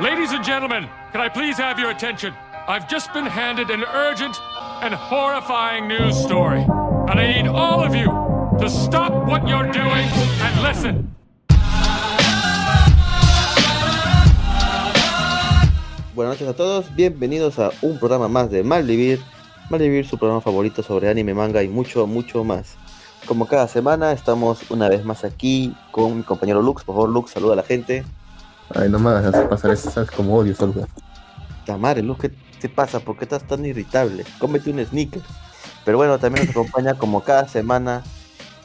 Ladies and gentlemen, can I please have your attention? I've just been handed an urgent and horrifying news story. And I need all of you to stop what you're doing and listen. Buenas noches a todos, bienvenidos a un programa más de su programa favorito sobre anime, manga y mucho, mucho más. Como cada semana, estamos una vez más aquí con mi compañero Lux. Lux, saluda a la gente. Ay, no me hagas pasar eso, sabes como odio saludar. Tamare, Lux, ¿qué te pasa? ¿Por qué estás tan irritable? Cómete un sneaker. Pero bueno, también nos acompaña como cada semana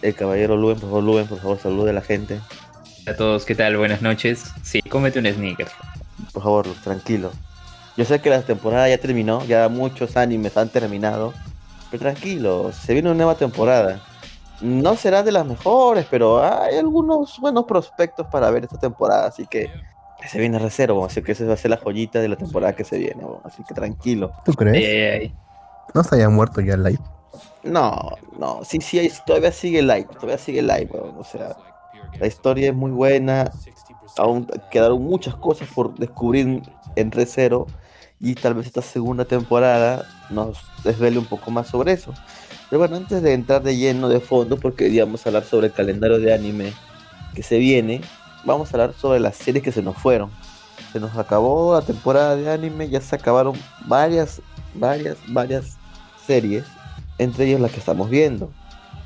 el caballero Luen. Por favor, Luen, por favor, salude a la gente. A todos, ¿qué tal? Buenas noches. Sí, cómete un sneaker. Por favor, Lux, tranquilo. Yo sé que la temporada ya terminó, ya muchos animes han terminado. Pero tranquilo, se viene una nueva temporada. No será de las mejores, pero hay algunos buenos prospectos para ver esta temporada, así que se viene reserva, así que esa va a ser la joyita de la temporada que se viene, así que tranquilo. ¿Tú crees? ¿No se haya muerto ya el live? No, no, sí, sí, todavía sigue live, todavía sigue live, weón, o sea, la historia es muy buena, aún quedaron muchas cosas por descubrir en Recero y tal vez esta segunda temporada nos desvele un poco más sobre eso. Pero bueno, antes de entrar de lleno de fondo, porque íbamos a hablar sobre el calendario de anime que se viene, vamos a hablar sobre las series que se nos fueron. Se nos acabó la temporada de anime, ya se acabaron varias, varias, varias series, entre ellas las que estamos viendo.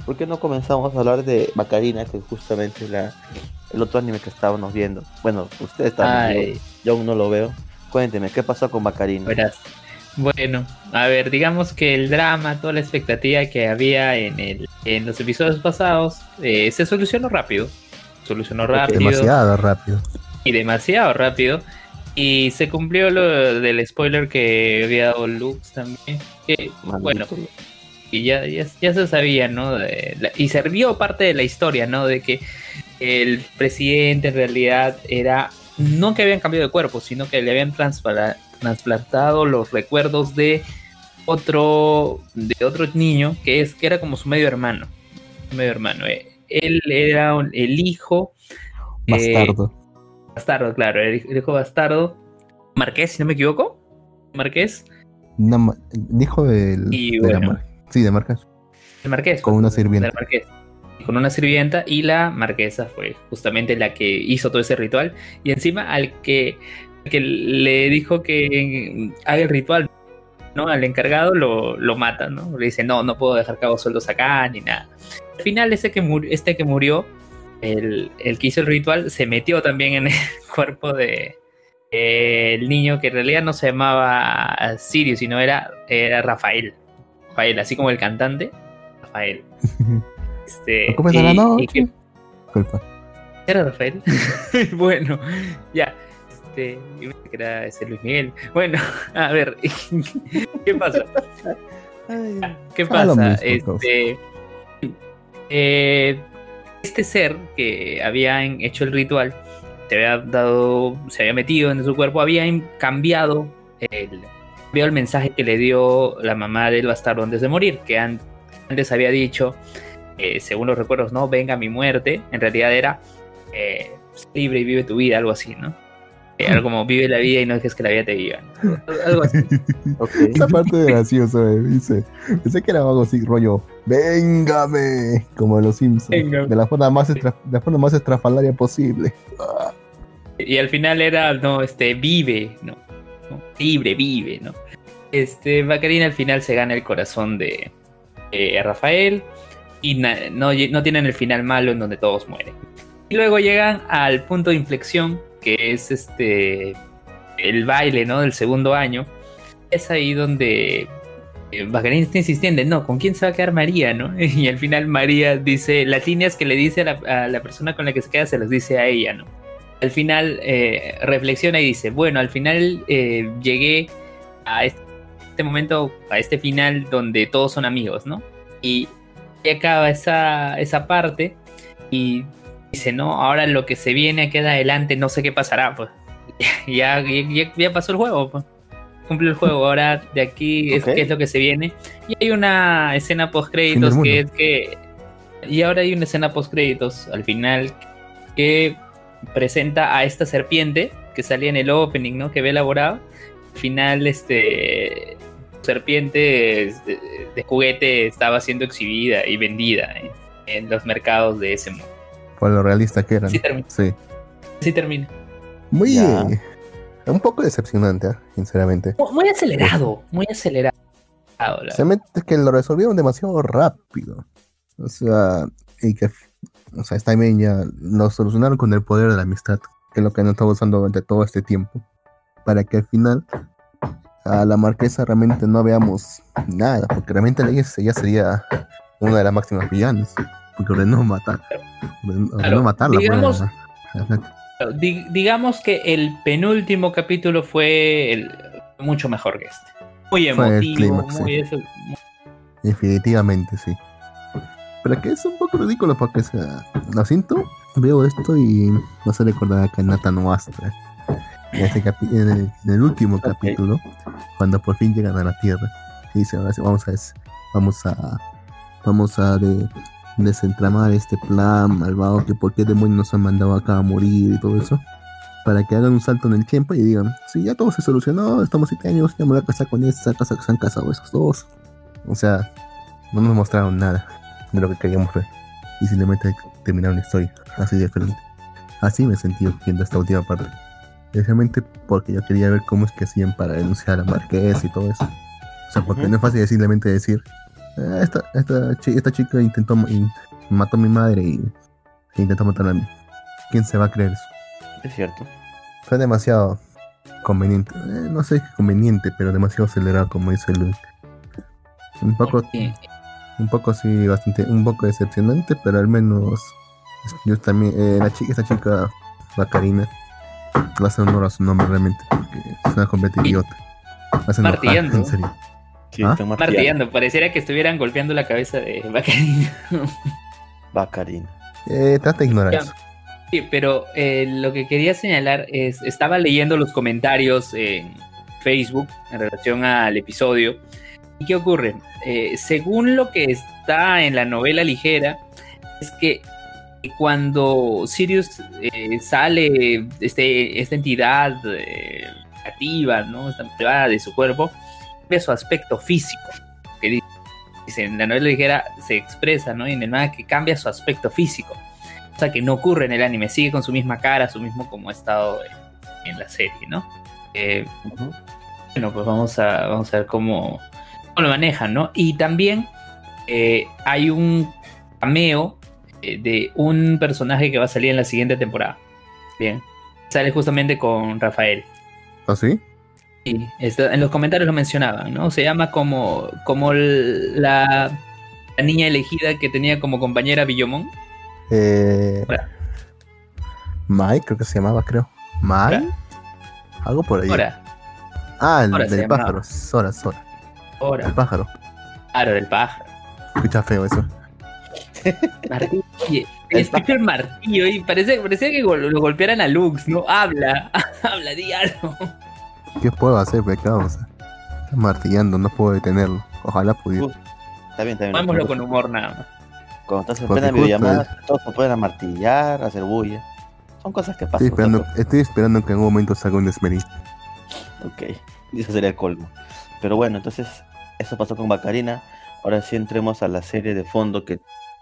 ¿Por qué no comenzamos a hablar de Macarina, que es justamente la, el otro anime que estábamos viendo? Bueno, ustedes Ay. yo, aún no lo veo. Cuénteme, ¿qué pasó con Macarina? Verás. Bueno, a ver, digamos que el drama, toda la expectativa que había en, el, en los episodios pasados, eh, se solucionó rápido. Solucionó rápido Demasiado rápido. y demasiado rápido. Y se cumplió lo del spoiler que había dado Lux también. Que, bueno, y ya, ya, ya se sabía, ¿no? De la- y sirvió parte de la historia, ¿no? De que el presidente en realidad era, no que habían cambiado de cuerpo, sino que le habían trasplantado los recuerdos de otro, de otro niño que, es, que era como su medio hermano. Medio hermano. eh. Él era un- el hijo. eh, Bastardo. bastardo, claro, el, el hijo bastardo. Marqués, si no me equivoco. Marqués. Una ma- hijo del, Y de la bueno. mar- Sí, de marcas. El marqués. Con una pues, sirvienta. del marqués. Con una sirvienta y la marquesa fue justamente la que hizo todo ese ritual. Y encima al que, que le dijo que haga el ritual, ¿no? Al encargado lo, lo mata, ¿no? Le dice, no, no puedo dejar cabo sueldos acá ni nada. Al final ese que murió, este que murió, el, el que hizo el ritual, se metió también en el cuerpo de eh, el niño que en realidad no se llamaba Sirius, sino era, era Rafael. Rafael, así como el cantante, Rafael. Este, ¿Cómo está la y- y noche? que- Disculpa. ¿Era Rafael? bueno, ya. Este, yo que era ese Luis Miguel. Bueno, a ver, ¿qué pasa? ¿Qué pasa? este, eh, este ser que había hecho el ritual, se había dado, se había metido en su cuerpo, había cambiado el, el mensaje que le dio la mamá del bastardo antes de morir, que an- antes había dicho, eh, según los recuerdos, no, venga mi muerte, en realidad era eh, libre y vive tu vida, algo así, ¿no? Eh, algo como vive la vida y no dejes que la vida te viva. ¿no? Algo así. Esa parte de gracioso, eh, dice. Pensé que era algo así, rollo, véngame, como en los Simpsons. Véngame. De la forma más, estra- de la forma más estrafalaria posible. Ah, Y al final era, no, este, vive, ¿no? ¿no? Libre, vive, ¿no? Este, Bacarina al final se gana el corazón de eh, Rafael y no, no tienen el final malo en donde todos mueren. Y luego llegan al punto de inflexión, que es este, el baile, ¿no? Del segundo año. Es ahí donde eh, Bacarina está insistiendo, no, ¿con quién se va a quedar María, no? Y al final María dice, las líneas que le dice a la, persona con la que se queda se las dice a ella, ¿no? al final eh, reflexiona y dice, bueno, al final eh, llegué a este, momento, a este final donde todos son amigos, ¿no? Y acaba esa, esa parte y dice, no, ahora lo que se viene aquí adelante, no sé qué pasará, pues. Ya, ya, ya pasó el juego, pues. Cumple el juego, ahora de aquí es qué es lo que se viene. Y hay una escena post créditos que es que... Y ahora hay una escena post créditos al final que presenta a esta serpiente que salía en el opening, ¿no? Que había elaborado. Al final, este serpiente de, de juguete estaba siendo exhibida y vendida en, en los mercados de ese mundo. Por lo realista que eran. Sí termina. Sí. Así termina. Muy. Ya. Un poco decepcionante, ¿eh? sinceramente. Mu- Muy acelerado, muy acelerado. Sinceramente es que lo resolvieron demasiado rápido. O sea, y que, o sea, esta también ya lo solucionaron con el poder de la amistad, que es lo que han estado usando durante todo este tiempo. Para que al final a la marquesa realmente no veamos nada, porque realmente ella sería una de las máximas villanas. Porque ordenó matar. Ordenó, ordenó Claro, matarla. pues, digamos- digamos que el penúltimo capítulo fue el- mucho mejor que este. Muy Fue el emotivo, clímax, muy sí. eso- muy- Definitivamente, sí. Pero que es un poco ridículo porque, o sea, lo siento, veo esto y me hace recordar a Kanata no Astra. En, ese capi- en, el, en el último capítulo, cuando por fin llegan a la Tierra, y dicen, ahora sí, vamos a, vamos a, vamos a de- desentramar este plan malvado que por qué demonios nos han mandado acá a morir y todo eso. Para que hagan un salto en el tiempo y digan, sí, ya todo se solucionó, estamos siete años, ya me voy a casar con esta, casa que se han casado esos dos. O sea, no nos mostraron nada de lo que queríamos ver. Y simplemente terminaron la historia así de frente. Así me sentí viendo esta última parte. Especialmente porque yo quería ver cómo es que hacían para denunciar a Marqués y todo eso. O sea, porque no es fácil simplemente decir, "Ah, esta, esta, esta chica intentó y mató a mi madre y e intentó matar a mí. ¿Quién se va a creer eso? Es cierto. Fue demasiado conveniente. Eh, no sé qué conveniente, pero demasiado acelerado, como dice Luis. Un poco Sí. un poco sí, bastante, un poco decepcionante, pero al menos yo también, eh, la chica, esta chica, Bacarina, va a hacer honor a su nombre realmente, porque es una completa idiota. Hace enojar, Martillando. en serio. Sí, ¿Ah? están martillando. Martillando, pareciera que estuvieran golpeando la cabeza de Bacarina. Bacarina. Eh, trata de ignorar Ya. eso. Sí, pero eh, lo que quería señalar es, estaba leyendo los comentarios en Facebook en relación al episodio. ¿Y qué ocurre? Eh, según lo que está en la novela ligera, es que cuando Sirius eh, sale, este, esta entidad eh, negativa, ¿no? Esta privada de su cuerpo, cambia su aspecto físico. Que dice, en la novela ligera se expresa, ¿no? Y en el manga que cambia su aspecto físico. O sea, que no ocurre en el anime, sigue con su misma cara, su mismo como ha estado en, en la serie, ¿no? Eh, bueno, pues vamos a, vamos a ver cómo, cómo lo manejan, ¿no? Y también eh, hay un cameo eh, de un personaje que va a salir en la siguiente temporada. Bien. Sale justamente con Rafael. ¿Ah, sí? Sí, está- en los comentarios lo mencionaban, ¿no? Se llama como, como el- la, la niña elegida que tenía como compañera Billomón. Eh. Mai, creo que se llamaba, creo. Mai, algo por ahí. Ahora, Ah, el del pájaro, Sora, Sora. ahora. El pájaro. Claro, del pájaro. Escucha feo eso. Martillo. Escucha el martillo y parece, parecía que lo golpearan a Lux, ¿no? Habla, habla, di algo. ¿Qué puedo hacer, pecado? O sea, está martillando, no puedo detenerlo. Ojalá pudiera. Uh, Está bien, está bien. Tomémoslo con humor nada más. Cuando estás en plena videollamada, todos se pueden amartillar, hacer bulla. Son cosas que pasan. Estoy esperando, ¿no? estoy esperando que en algún momento salga un Esmerí. Ok, y eso sería el colmo. Pero bueno, entonces, eso pasó con Bacarina. Ahora sí entremos a la serie de fondo que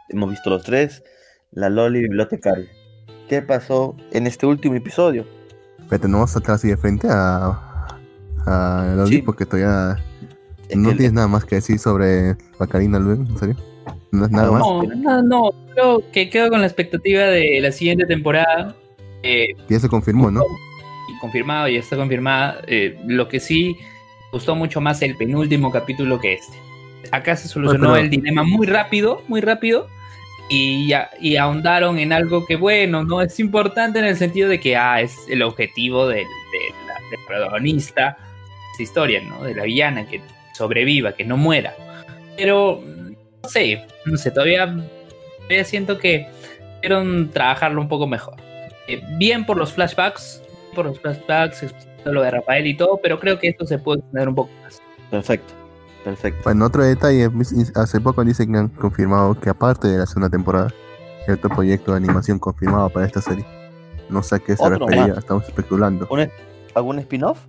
hemos visto los tres, la Loli Bibliotecaria. ¿Qué pasó en este último episodio? Pero no vamos a estar así de frente a, a Loli Sí. porque todavía Es no tienes nada más que decir sobre Bacarina luego, ¿en serio? ¿No es nada No, más? No, no, no. Creo que quedo con la expectativa de la siguiente temporada. Eh, Ya se confirmó, ¿no? y confirmado, ya está confirmada. Eh, lo que sí gustó mucho más el penúltimo capítulo que este. Acá se solucionó pero- el dilema muy rápido, muy rápido. Y, ya, y ahondaron en algo que, bueno, no es importante en el sentido de que ah, es el objetivo del, protagonista esta historia, ¿no? De la villana, que sobreviva, que no muera. Pero, no sé, no sé, todavía, todavía siento que pudieron trabajarlo un poco mejor. Eh, bien por los flashbacks, por los flashbacks, lo de Rafael y todo, pero creo que esto se puede extender un poco más. Perfecto, perfecto. Bueno, otro detalle, hace poco dicen que han confirmado que aparte de la segunda temporada, hay otro proyecto de animación confirmado para esta serie. No sé a qué se refería, más. estamos especulando. ¿Un- ¿Algún spin-off?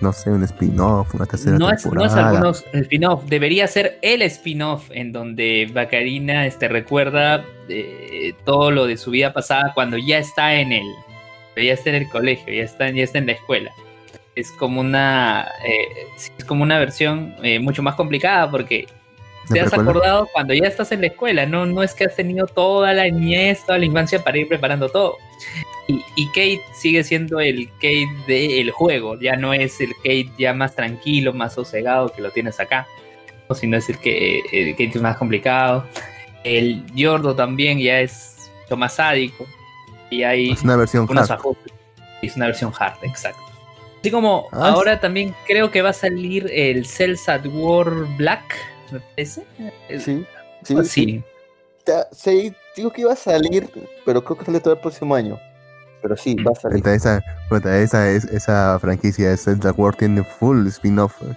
No sé, un spin-off, una tercera No es, no es temporada. algunos spin-off, debería ser el spin-off en donde Bacarina este, recuerda eh, todo lo de su vida pasada cuando ya está en el, ya está en el colegio, ya está, ya está en la escuela. Es como una, eh, es como una versión eh, mucho más complicada porque ¿De te has precuela? acordado cuando ya estás en la escuela, no, no es que has tenido toda la niñez, toda la infancia para ir preparando todo. Y, y Kate sigue siendo el Kate del juego, ya no es el Kate ya más tranquilo, más sosegado que lo tienes acá, o sino es el que el Kate más complicado. El Yordo también ya es mucho más sádico y hay Es una versión unos hard. ajustes. Es una versión hard, exacto. Así como Ah, ahora también creo que va a salir el Cells at War Black, me parece. Es- Sí. Sí, Sí, sí. Ya, sí, digo que iba a salir, pero creo que sale todo el próximo año. Pero sí, va a salir. Puta, esa, puta, esa, es, esa franquicia de Zelda World tiene full spin-off. eh.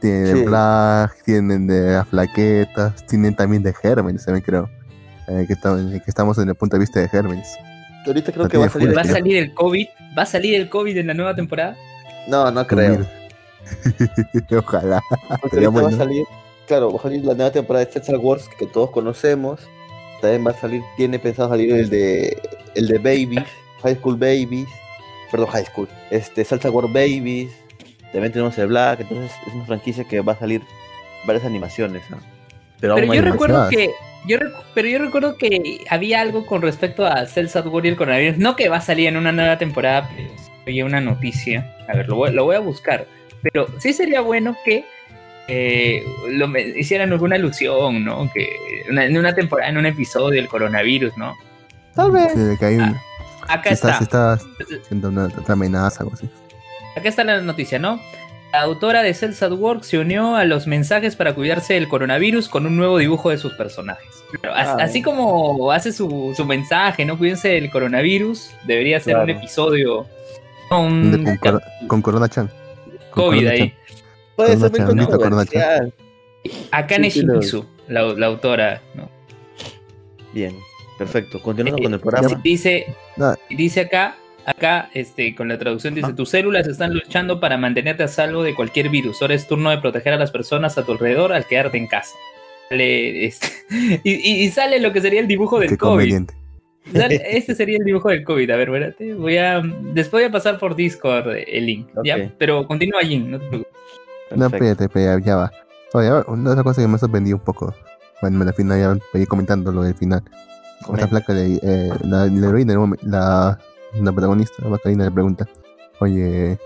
Tiene Sí. de Black, tienen de las flaquetas, tienen también de Germenes, también creo. Eh, que, estamos, que estamos en el punto de vista de Germenes. Ahorita creo No que va a salir. full ¿Va a salir el COVID? ¿Va a salir el COVID en la nueva temporada? No, no creo. Ojalá. Ahorita va a salir. Claro, va a salir la nueva temporada de Star Wars que todos conocemos. También va a salir, tiene pensado salir el de el de Babies, High School Babies, perdón, High School, este Salsa War Babies, también tenemos el Black, entonces es una franquicia que va a salir varias animaciones, ¿no? Pero, Pero yo recuerdo más. que. Yo pero yo recuerdo que había algo con respecto a Cells at War y el coronavirus. No que va a salir en una nueva temporada, pero oye una noticia. A ver, lo voy, lo voy a buscar. Pero sí sería bueno que eh, lo hicieran alguna alusión, ¿no? Que una- en una temporada, en un episodio, el coronavirus, ¿no? Tal vez. Sí, de que hay un- Acá se está, está. haciendo una otra amenaza algo así. Acá está la noticia, ¿no? La autora de Cells at Work se unió a los mensajes para cuidarse del coronavirus con un nuevo dibujo de sus personajes. Ah. así como hace su, su mensaje, ¿no? Cuídense del coronavirus, debería ser un Claro. episodio. un De- con, con Corona Chan. Con COVID Corona ahí. Chan. Puede ser muy Chan, ¿viste Corona controversial. Akane Sí, Shimizu, la, la autora, ¿no? Bien, perfecto. Continuando Eh, con el programa. Dice, dice acá, acá, este, con la traducción dice, tus células están luchando para mantenerte a salvo de cualquier virus. Ahora es turno de proteger a las personas a tu alrededor al quedarte en casa. Este, y, y- y sale lo que sería el dibujo del Qué COVID. este sería el dibujo del COVID. A ver, espérate. Voy a, después voy a pasar por Discord el link. Pero continúa allí, no te preocupes. No, espérate, espérate, ya va. Oye, una otra cosa que me ha sorprendido un poco. Bueno, al final ya voy comentando lo del final. Esta flaca, de, eh, la, la heroína, la, la protagonista, la Macarena, le pregunta: Oye,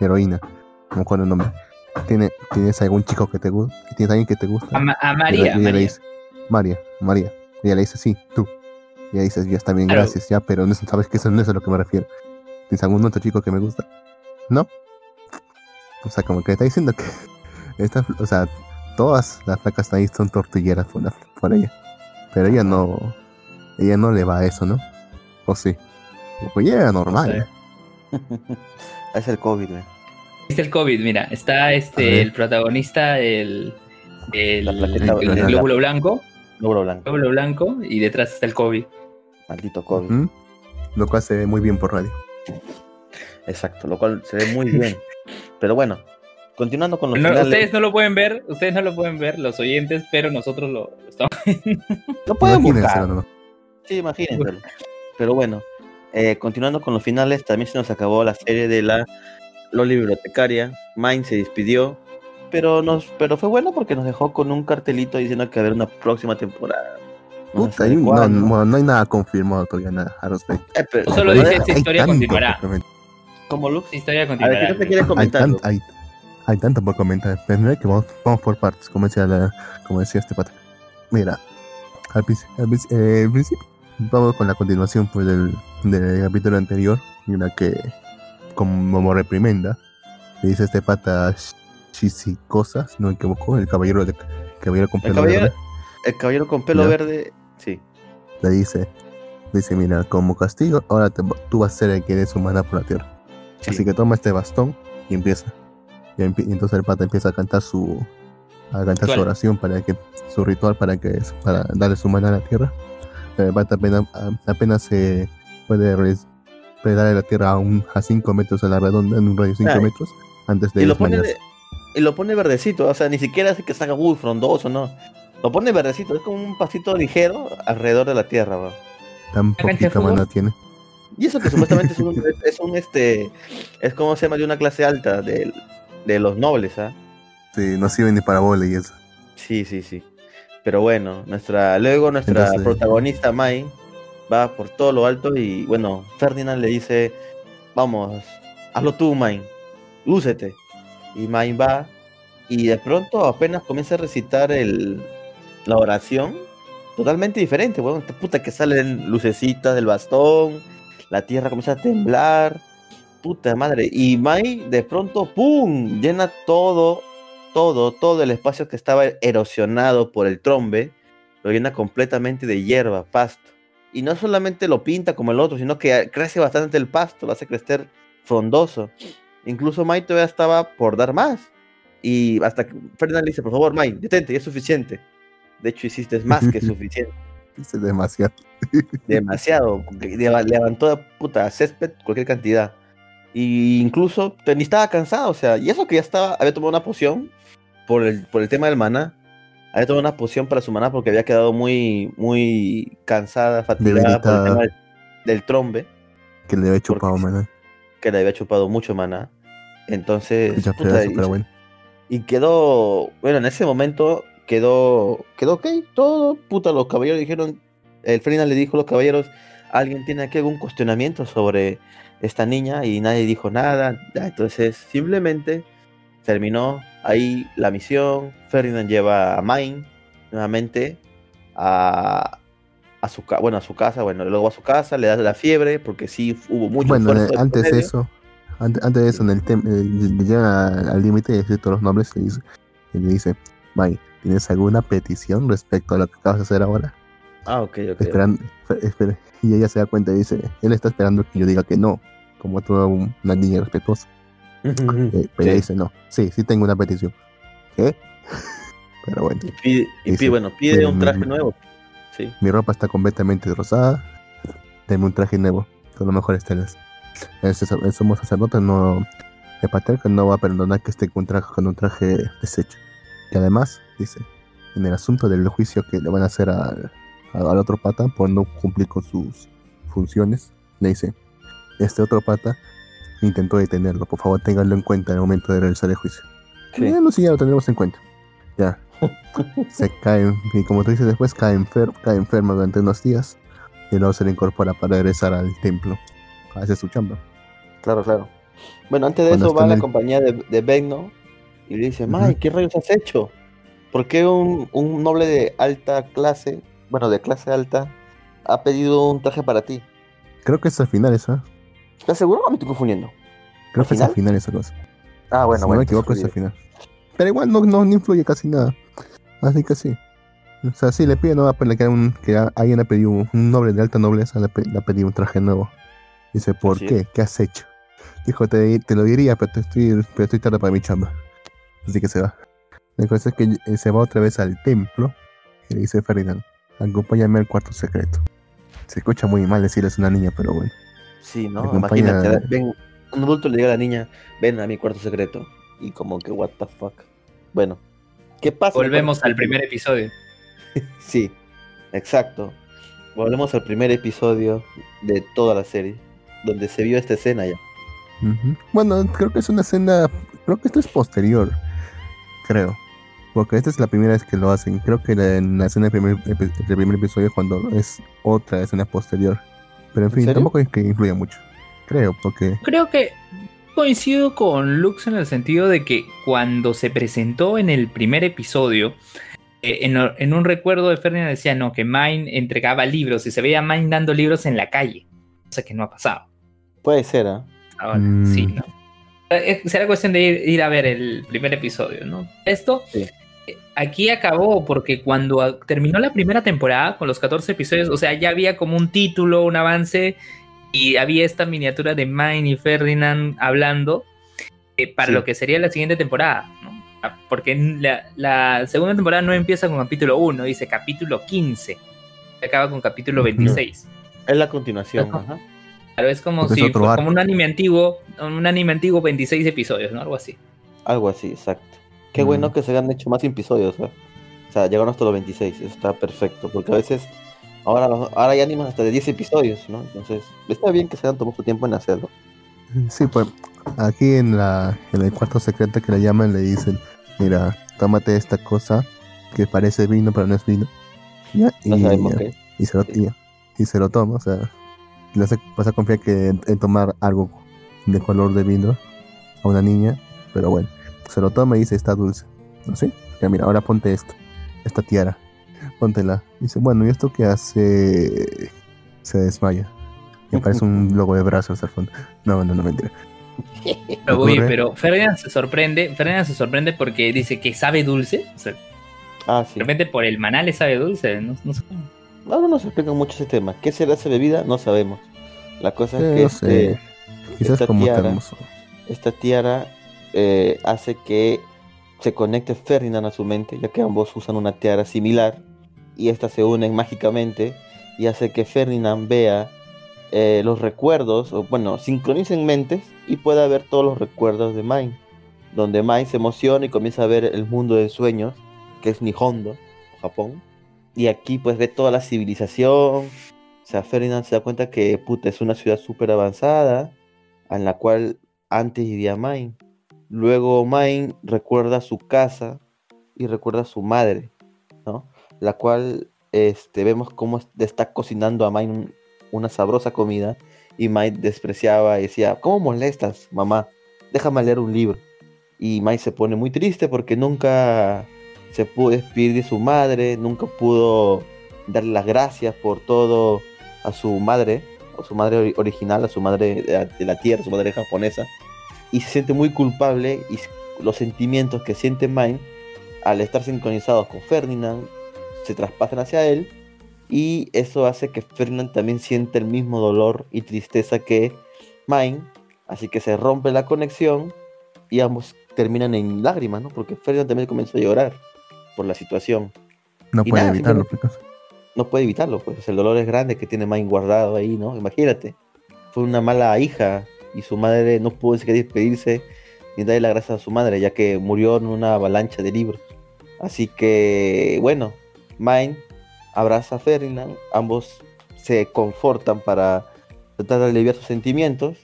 heroína, no me acuerdo el nombre. ¿Tiene, ¿Tienes algún chico que te gusta? ¿Tienes alguien que te gusta? A, María. ella- y ella le María. dice: María, María. Y ella le dice: Sí, tú. Y ella dice: Ya está bien, Claro. gracias, ya, pero no, sabes que eso no es a lo que me refiero. ¿Tienes algún otro chico que me gusta? ¿No? O sea, como que está diciendo que. Esta, o sea, todas las flacas ahí son tortilleras por, la- por ella. Pero ella no. Ella no le va a eso, ¿no? ¿O sí? Pues ella era normal. sé. Es el COVID, güey. Es el COVID, mira. Está A este el protagonista, el, el, La plaqueta el blanca. glóbulo blanco. Logro blanco. Glóbulo blanco. Y detrás está el COVID. Maldito COVID. ¿Mm? Lo cual se ve muy bien por radio. Exacto, lo cual se ve muy bien. Pero bueno, continuando con los No, finales. ustedes no lo pueden ver, ustedes no lo pueden ver, los oyentes, pero nosotros lo, lo estamos No pueden Imagínenselo buscar. nomás. Sí, imagínenselo. Pero bueno, eh, continuando con los finales, también se nos acabó la serie de la Loli Bibliotecaria. Mine se despidió, pero nos, pero fue bueno porque nos dejó con un cartelito diciendo que haber una próxima temporada. No Puta, hay no, no, no hay nada confirmado todavía nada al respecto. Eh, pero- Solo dice esta historia continuará. ¿Cómo, Lux? Historia A ver, continuará. ¿qué te quieres Hay, comentar? tan- Lux? hay, hay tanto por comentar. Primero que vamos, vamos por partes, como decía, la- como decía este pata. Mira, al, eh, principio, vamos con la continuación pues, del, del capítulo anterior, en la que, como reprimenda, le dice este pata Shisi cosas, no me equivoco, el caballero, de, el caballero con El pelo caballero, verde. el caballero con pelo Ya. verde, sí. le dice, dice, mira, como castigo, ahora te- tú vas a ser el que dé su mana por la tierra. Sí. Así que toma este bastón y empieza. Y, entonces el pata empieza a cantar su a cantar su Ritual. oración para que su ritual para que para darle su mana a la tierra. Pero el pata apenas, apenas se puede pegarle la tierra a, un, a 5 metros a la redonda, en un radio de 5 Ay. metros, antes de Y lo, pone, y lo pone verdecito, o sea, ni siquiera hace que salga uy, frondoso, no. Lo pone verdecito, es como un pasito ligero alrededor de la tierra, weón. Tan poquita mano tiene. Y eso que supuestamente es un, es un, este, es como se llama de una clase alta de, de los nobles, ¿ah? Sí, no sirve ni para bola y eso. Sí, sí, sí. Pero bueno, nuestra, luego nuestra Entonces- protagonista Mai va por todo lo alto y bueno, Ferdinand le dice, vamos, hazlo tú, Mai, lúcete. Y Mai va y de pronto apenas comienza a recitar el, la oración, totalmente diferente, weón. Puta que salen lucecitas del bastón, la tierra comienza a temblar, puta madre. Y Mai de pronto, ¡pum! llena todo, todo, todo el espacio que estaba erosionado por el trombe, lo llena completamente de hierba, pasto. Y no solamente lo pinta como el otro, sino que crece bastante el pasto, lo hace crecer frondoso. Incluso Mai todavía estaba por dar más. Y hasta que Ferdinand le dice, por favor, Mai, detente, ya es suficiente. De hecho, hiciste más que suficiente. Es demasiado. Demasiado. Levantó puta césped cualquier cantidad. Y incluso ni estaba cansado. O sea, y eso que ya estaba, había tomado una poción por el, por el tema del maná. Había tomado una poción para su maná porque había quedado muy, muy cansada, fatigada por el tema del, del trombe, Que le había chupado, Porque- man. que le había chupado mucho maná. Entonces, puta, bueno. y quedó, bueno, en ese momento quedó, quedó ok, todo, puta, los caballeros dijeron, el Ferdinand le dijo a los caballeros, alguien tiene aquí algún cuestionamiento sobre esta niña y nadie dijo nada, entonces simplemente terminó ahí la misión, Ferdinand lleva a Main nuevamente a, a su, bueno, a su casa, bueno, luego a su casa, le da la fiebre, porque sí hubo mucho Bueno, antes de eso, antes, antes de eso, en el tem eh, ll- llegan a- al límite de todos los nombres y, dice- y le dice, Mai, ¿tienes alguna petición respecto a lo que acabas de hacer ahora? Ah, ok, ok. Esperando, fe- espera. Y ella se da cuenta y dice, él está esperando que yo diga que no, como toda un- una niña respetuosa. Eh, pero ella dice, no, sí, sí tengo una petición. ¿Qué? Pero bueno, Y pide, y Dice, pide, bueno, pide "Mira, un traje mi- nuevo. Sí. mi ropa está completamente rosada, deme un traje nuevo, con los mejores telas. El, sacer- el sumo sacerdote no, el patriarca no va a perdonar que esté con un traje, con un traje deshecho. Y además, dice, en el asunto del juicio que le van a hacer al, al otro pata por no cumplir con sus funciones, le dice, este otro pata intentó detenerlo, por favor ténganlo en cuenta en el momento de realizar el juicio. Sí. Ya no, sí, ya lo tendremos en cuenta. Ya. se cae, y como tú dices después, cae, enfer cae enferma durante unos días y luego se le incorpora para regresar al templo a hacer su chamba. Claro, claro. Bueno, antes de Cuando eso va la el- compañía de, de Vecno y le dice, May. ¿qué rayos has hecho? ¿Por qué un, un noble de alta clase, bueno, de clase alta, ha pedido un traje para ti? Creo que es al final esa. ¿Estás seguro o me estoy confundiendo? Creo ¿Al que es al final? esa cosa. Ah, bueno, si bueno. no me equivoco es al final. Pero igual no, no, no influye casi nada. Así que sí. O sea, sí le pide no pero queda un, que alguien le pidió un, noble de alta nobleza le, ha pedido un traje nuevo. Dice, ¿por qué? ¿Qué has hecho? Dijo, te, te lo diría, pero, te estoy, pero estoy tarde para mi chamba. Así que se va. La cosa es que eh, se va otra vez al templo y le dice a Ferdinand, acompáñame al cuarto secreto. Se escucha muy mal decirle a una niña, pero bueno. Sí, ¿no? Acompaña- Imagínate, ven, un adulto le diga a la niña, ven a mi cuarto secreto. Y como que, what the fuck. Bueno, ¿qué pasa? Volvemos al primer episodio. Sí, exacto. Volvemos al primer episodio de toda la serie, donde se vio esta escena ya. Bueno, creo que es una escena. Creo que esto es posterior. Creo. Porque esta es la primera vez que lo hacen. Creo que la, en la escena del primer, del primer episodio cuando es otra escena posterior. Pero en ¿En fin, tampoco es que influya mucho. Creo, porque. Creo que coincido con Lux en el sentido de que cuando se presentó en el primer episodio, eh, en, en un recuerdo de Ferdinand decía no, que Mine entregaba libros y se veía a Mine dando libros en la calle. Cosa que no ha pasado. Puede ser, ¿ah? Ahora, Mm. sí, ¿no? Eh, Será cuestión de ir, ir a ver el primer episodio, ¿no? Esto Sí. eh, aquí acabó porque cuando terminó la primera temporada con los 14 episodios, o sea, ya había como un título, un avance y había esta miniatura de Mine y Ferdinand hablando eh, para Sí. lo que sería la siguiente temporada, ¿no? Ah, Porque la, la segunda temporada no empieza con capítulo 1, dice capítulo 15. y Acaba con capítulo Ujú. 26. Es la continuación. Ajá. Claro, es como Porque es si otro fue como un anime antiguo, un anime antiguo 26 episodios, ¿no? Algo así. Algo así, exacto. Qué Mm. bueno que se hayan hecho más episodios, ¿eh? O sea, llegaron hasta los 26, eso está perfecto, porque a veces ahora, ahora hay animes hasta de 10 episodios, ¿no? Entonces, está bien que se hayan tomado su tiempo en hacerlo. Sí, pues aquí en la en el cuarto secreto que le llaman le dicen, mira, tómate esta cosa que parece vino pero no es vino. Ya, No y, sabemos qué. y se lo y, y se lo toma, o sea, vas a confiar que en, en tomar algo de color de vino a una niña, pero bueno, se lo toma y dice está dulce, ¿no sí? Ya mira, ahora ponte esto, esta tiara, póntela. Dice, bueno, ¿y esto qué hace? Se desmaya. Y aparece un logo de brazos al fondo. No, no, no, mentira. Pero, oye, pero Ferdinand se sorprende, Ferdinand se sorprende porque dice que sabe dulce. O sea, de Ah, sí. repente por el maná le sabe dulce. No, no sé. No, no nos explican mucho ese tema. ¿Qué será esa bebida? No sabemos. La cosa es Eh, que no sé. este, Quizás esta como tiara- esta tiara eh, hace que se conecte Ferdinand a su mente, ya que ambos usan una tiara similar, y estas se unen mágicamente y hace que Ferdinand vea eh, los recuerdos, o bueno, sincronicen mentes y pueda ver todos los recuerdos de Mai, donde Mai se emociona y comienza a ver el mundo de sueños, que es Nihondo, Japón, y aquí pues ve toda la civilización, o sea, Ferdinand se da cuenta que puta, es una ciudad súper avanzada, en la cual antes vivía Mai. Luego Mai recuerda su casa y recuerda a su madre, ¿no? La cual este, vemos cómo está cocinando a Mai un- una sabrosa comida y Mai despreciaba y decía, ¿cómo molestas, mamá? Déjame leer un libro. Y Mai se pone muy triste porque nunca se pudo despedir de su madre, nunca pudo darle las gracias por todo a su madre, a su madre ori- original, a su madre de la, tierra, su madre japonesa, y se siente muy culpable y los sentimientos que siente Mai al estar sincronizados con Ferdinand se traspasan hacia él y eso hace que Ferdinand también siente el mismo dolor y tristeza que Mai, así que se rompe la conexión y ambos terminan en lágrimas, ¿no? Porque Ferdinand también comenzó a llorar por la situación. No y puede nada, evitarlo. pues. No puede evitarlo, pues el dolor es grande que tiene Mai guardado ahí, ¿no? Imagínate. Fue una mala hija y su madre no pudo despedirse ni darle las gracias a su madre, ya que murió en una avalancha de libros. Así que, bueno, Mai abraza a Ferdinand, ambos se confortan para tratar de aliviar sus sentimientos.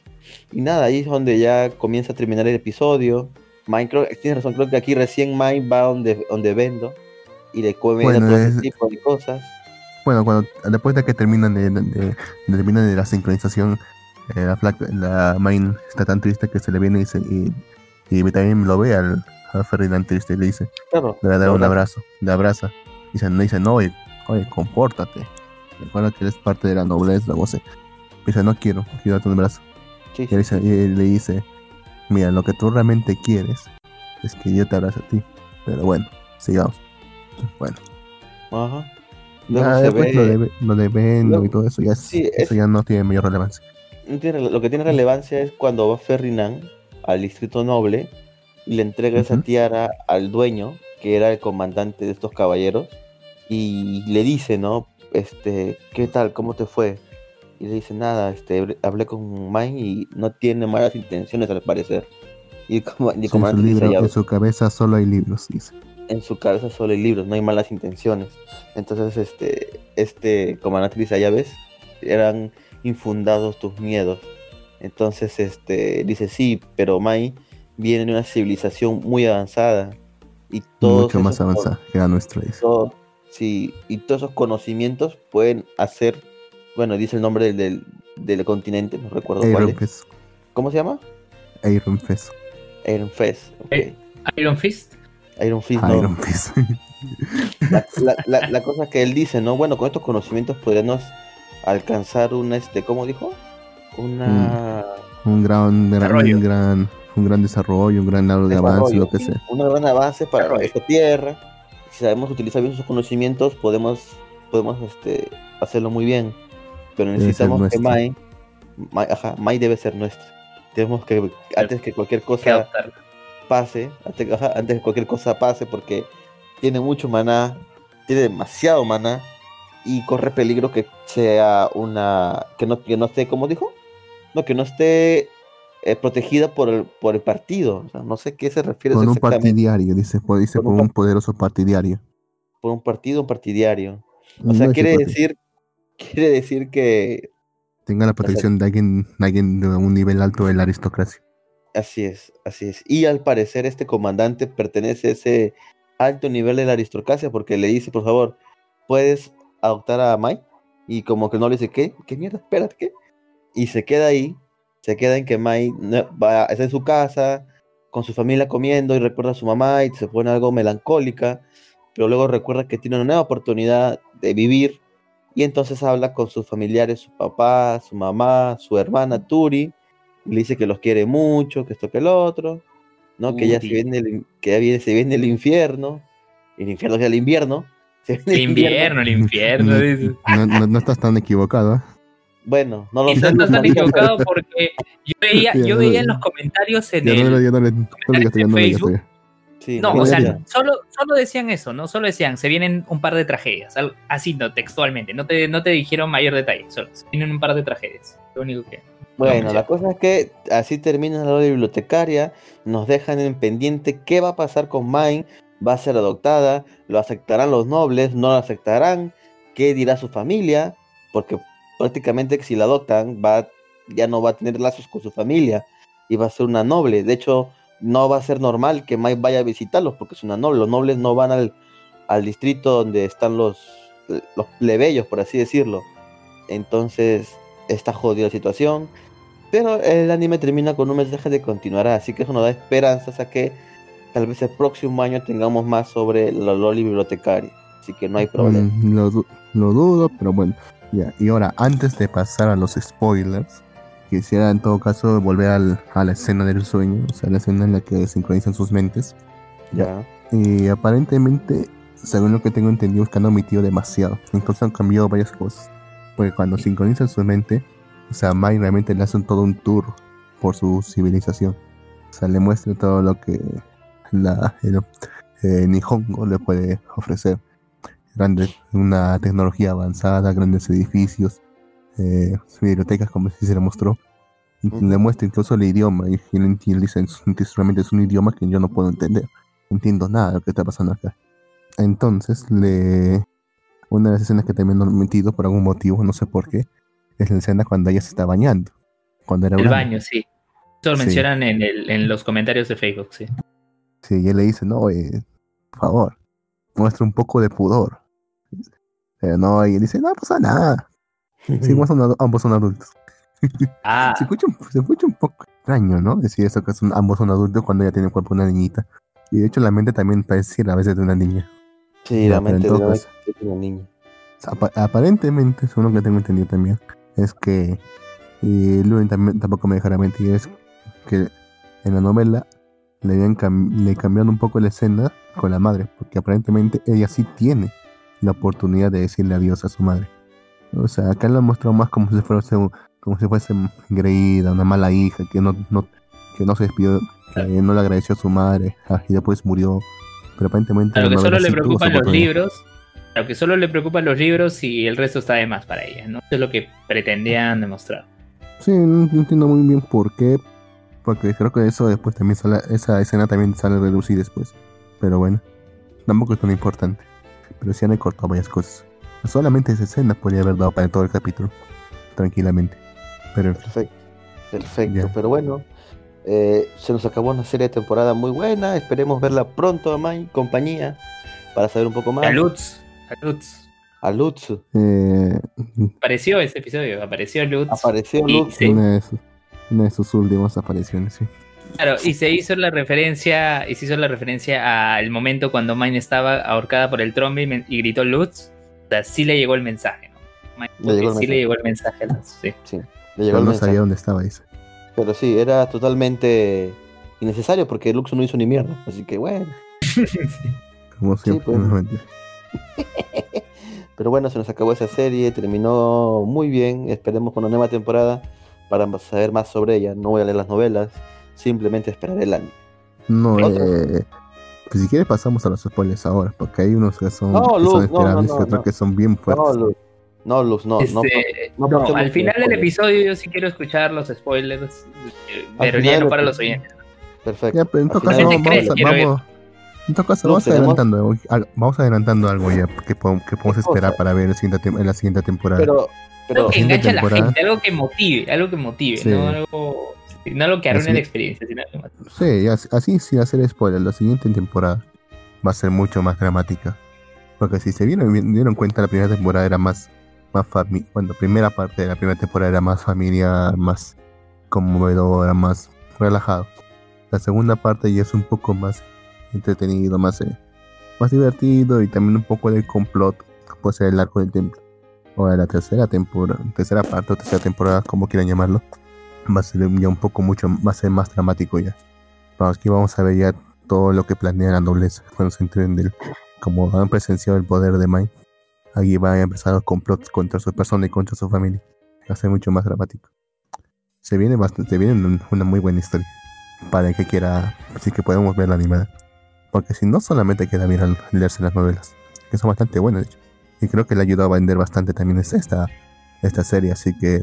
Y nada, ahí es donde ya comienza a terminar el episodio. Creo, tienes razón, creo que aquí recién Mai va donde, donde Vendo y le Bueno, todo es- ese tipo de cosas. Bueno, cuando después de que terminan de, de- de- terminan de la sincronización, eh, la, flaca- la Main está tan triste que se le viene y, se, y, y también lo ve al, a Ferdinand triste y le dice, Claro, le va a dar un abrazo, le abraza. Y no, dice, no, oye, oye, compórtate. Recuerda que eres parte de la nobleza, algo así. Dice, no quiero, quiero darte un abrazo. Sí, Y dice- le dice, mira, lo que tú realmente quieres es que yo te abrace a ti. Pero bueno, sigamos. Bueno. Ajá. Luego Ya después ve- lo de, lo de Bendo Luego- y todo eso ya, es- sí, eso es- ya no tiene mayor relevancia. no tiene- lo que tiene relevancia es cuando va Ferdinand al distrito noble y le entrega esa tiara al dueño, que era el comandante de estos caballeros, y le dice, ¿no? Este, ¿qué tal? ¿Cómo te fue? Y le dice, nada, este, hablé con Mai y no tiene malas intenciones al parecer. Y como, y Sí, en, su cabeza solo hay libros, dice. en su cabeza solo hay libros, no hay malas intenciones. Entonces, este, este comandante dice, ya ves, eran infundados tus miedos. Entonces, este, dice, sí, pero Mai viene de una civilización muy avanzada. Y todos Mucho más avanzada que la nuestra, todo- sí, y todos esos conocimientos pueden hacer, bueno, dice el nombre del, del, del continente, no recuerdo cuál Iron es. Fist. ¿Cómo se llama? Iron Fist. Iron Fist. Eh, Iron Fist. Iron Fist, no. Iron Fist. la, la- la- la cosa que él dice, ¿no? Bueno, con estos conocimientos podríamos alcanzar un, este, ¿cómo dijo? Una... un gran, gran, Desarrollo. un gran, un gran desarrollo, un gran lado de avance, lo que sea. Una gran avance para Desarrollo. esta tierra. Si sabemos utilizar bien sus conocimientos, podemos, podemos este, hacerlo muy bien. Pero necesitamos que nuestro. Mai, Mai, ajá, Mai debe ser nuestra. Tenemos que, antes que cualquier cosa pase, antes, ajá, antes que cualquier cosa pase, porque tiene mucho maná, tiene demasiado maná y corre peligro que sea una, que no, que no esté, como dijo, no, que no esté eh, protegida por el, por el partido. O sea, no sé qué se refiere Con un partidario, dice, pues, dice Con con un un poderoso partidario. Por un partido, un partidario. O No sea, quiere decir, quiere decir que Tenga la protección de alguien, de alguien de un nivel alto de la aristocracia. así es, así es. Y al parecer este comandante pertenece a ese alto nivel de la aristocracia porque le dice, por favor, ¿puedes adoptar a Mai? Y como que no le dice, ¿qué? ¿Qué mierda? Espérate, ¿qué? Y se queda ahí, se queda en que Mai va, está en su casa, con su familia comiendo y recuerda a su mamá y se pone algo melancólica, pero luego recuerda que tiene una nueva oportunidad de vivir y entonces habla con sus familiares, su papá, su mamá, su hermana Turi, y le dice que los quiere mucho, que esto que el otro, ¿no? Que ya se viene el, que ya viene, se viene el infierno, el infierno es el invierno. se viene El invierno, el infierno. No, no- no estás tan equivocado. ¿eh? Bueno, no lo sé. no estás tan equivocado porque yo veía, yo veía en los comentarios en Ya no, le- el... Facebook. Sí, No, o sea, solo, solo decían eso, ¿no? Solo decían, se vienen un par de tragedias, algo- así no, textualmente, no te, no te dijeron mayor detalle, solo se vienen un par de tragedias. Lo único que... Bueno, No, la cosa es que así termina la bibliotecaria, nos dejan en pendiente qué va a pasar con Mine, va a ser adoptada, lo aceptarán los nobles, no lo aceptarán, qué dirá su familia, porque prácticamente si la adoptan va, ya no va a tener lazos con su familia y va a ser una noble. De hecho, no va a ser normal que Mike vaya a visitarlos porque es una noble. Los nobles no van al, al distrito donde están los, los plebeyos, por así decirlo. Entonces, está jodida la situación. Pero el anime termina con un mensaje de continuará, así que eso nos da esperanzas a que tal vez el próximo año tengamos más sobre la Loli bibliotecaria. Así que no hay problema. Mm, lo, du- lo dudo, pero bueno. Ya. Y ahora, antes de pasar a los spoilers, quisiera en todo caso volver al- a la escena del sueño, o sea, la escena en la que sincronizan sus mentes. Ya. Y aparentemente, según lo que tengo entendido, es que han omitido demasiado. Entonces han cambiado varias cosas. Porque cuando sincronizan su mente, o sea, Mai realmente le hacen todo un tour por su civilización. O sea, le muestra todo lo que la el, eh, Nihongo le puede ofrecer. Grandes, una tecnología avanzada, grandes edificios, eh, bibliotecas, como si se le mostró. Y. Le muestra incluso el idioma. Y él, dice, solamente es un idioma que yo no puedo entender no entiendo nada de lo que está pasando acá. Entonces, le... una de las escenas que también no he metido por algún motivo, no sé por qué, es la escena cuando ella se está bañando. Cuando era El baño, sí. Eso lo Sí. mencionan en, el, en los comentarios de Facebook, sí. Sí, y él le dice, no, eh, por favor, muestra un poco de pudor. Pero no, y él dice, no pasa nada. Sí, ambos son, adu- ambos son adultos. Ah, Se escucha, un, se escucha un poco extraño, ¿no? Decir eso, que son, ambos son adultos cuando ella tiene el cuerpo de una niñita. Y de hecho la mente también parece a veces de una niña. Sí, Ya, la mente en de una niña. Apa- aparentemente, según lo que tengo entendido también, es que, y Luen también, tampoco me dejará mentir, es que en la novela le, habían cam- le cambiaron un poco la escena con la madre, porque aparentemente ella sí tiene la oportunidad de decirle adiós a su madre. O sea, acá lo han mostrado más como si fuese, un- como si fuese engreída, una mala hija, que no, no, que no se despidió, que no le agradeció a su madre ah, y después murió. Pero aparentemente a lo que solo le preocupan los libros, a lo que solo le preocupan los libros y el resto está de más para ella, ¿no? Eso es lo que pretendían demostrar. Sí, no, no entiendo muy bien por qué. Porque creo que eso después también sale, esa escena también sale a relucir después. Pero bueno, tampoco es tan importante. Pero sí han recortado varias cosas. Solamente esa escena podría haber dado para todo el capítulo. Tranquilamente. Pero en fin, Perfecto. Perfecto. Ya. Pero bueno, eh, se nos acabó una serie de temporada muy buena. Esperemos verla pronto a Mai, compañía, para saber un poco más. A Lutz, a Lutz. A Lutz. eh, Apareció ese episodio, apareció Lutz. Apareció Y Lutz. sí. una, de sus, una de sus últimas apariciones, sí. Claro, y se hizo la referencia, y se hizo la referencia al momento cuando Mine estaba ahorcada por el trombe y, y gritó Lutz. O sea, sí le llegó el mensaje, ¿no? Le llegó el sí mensaje. le llegó el mensaje sí. Sí, le Pero llegó el no mensaje. sabía dónde estaba ese. Pero sí, era totalmente innecesario porque Lux no hizo ni mierda. Así que bueno. Como siempre, pues. no. Pero bueno, se nos acabó esa serie, terminó muy bien. Esperemos con una nueva temporada para saber más sobre ella. No voy a leer las novelas, simplemente esperaré el anime. No, eh, pues si quieres pasamos a los spoilers ahora, porque hay unos que son, No, que son Luz, no, no, esperables no, y otros no. que son bien fuertes. No, Luz, No, Luz, no, no. Este, no no, pasemos al final del episodio yo sí quiero escuchar los spoilers, pero ya no para los oyentes. Perfecto. Ya, pero en todo caso, vamos, crees, a- quiero vamos, en todo caso, No, vamos tenemos- adelantando, al- vamos adelantando algo ya que, podemos- que podemos ¿Qué cosa? esperar para ver el siguiente tem- en la siguiente temporada. Pero, pero, Algo que siguiente enganche a la temporada- gente, algo que motive, algo que motive, Sí. no algo, no algo que arruine Así- la experiencia, sino más. Sí, así, sin hacer spoiler, la siguiente temporada va a ser mucho más dramática. Porque si se dieron, dieron cuenta, la primera temporada era más, más fami- bueno, la primera parte de la primera temporada era más familiar, más conmovedora, más relajado. La segunda parte ya es un poco más entretenido, más, eh, más divertido y también un poco de complot, puede ser el arco del templo. Ahora la tercera temporada, tercera parte o tercera temporada, como quieran llamarlo, va a ser ya un poco mucho, va a ser más dramático ya. Aquí vamos a ver ya todo lo que planea la nobleza cuando se enteren del, como han presenciado el poder de Mai. Aquí va a empezar los complots contra su persona y contra su familia. Va a ser mucho más dramático. Se viene bastante, se viene un- una muy buena historia. Para el que quiera, así que podemos ver la animada. Porque si no solamente queda mirar leerse las novelas, que son bastante buenas de hecho. Y creo que le ayudó a vender bastante también esta, esta serie, así que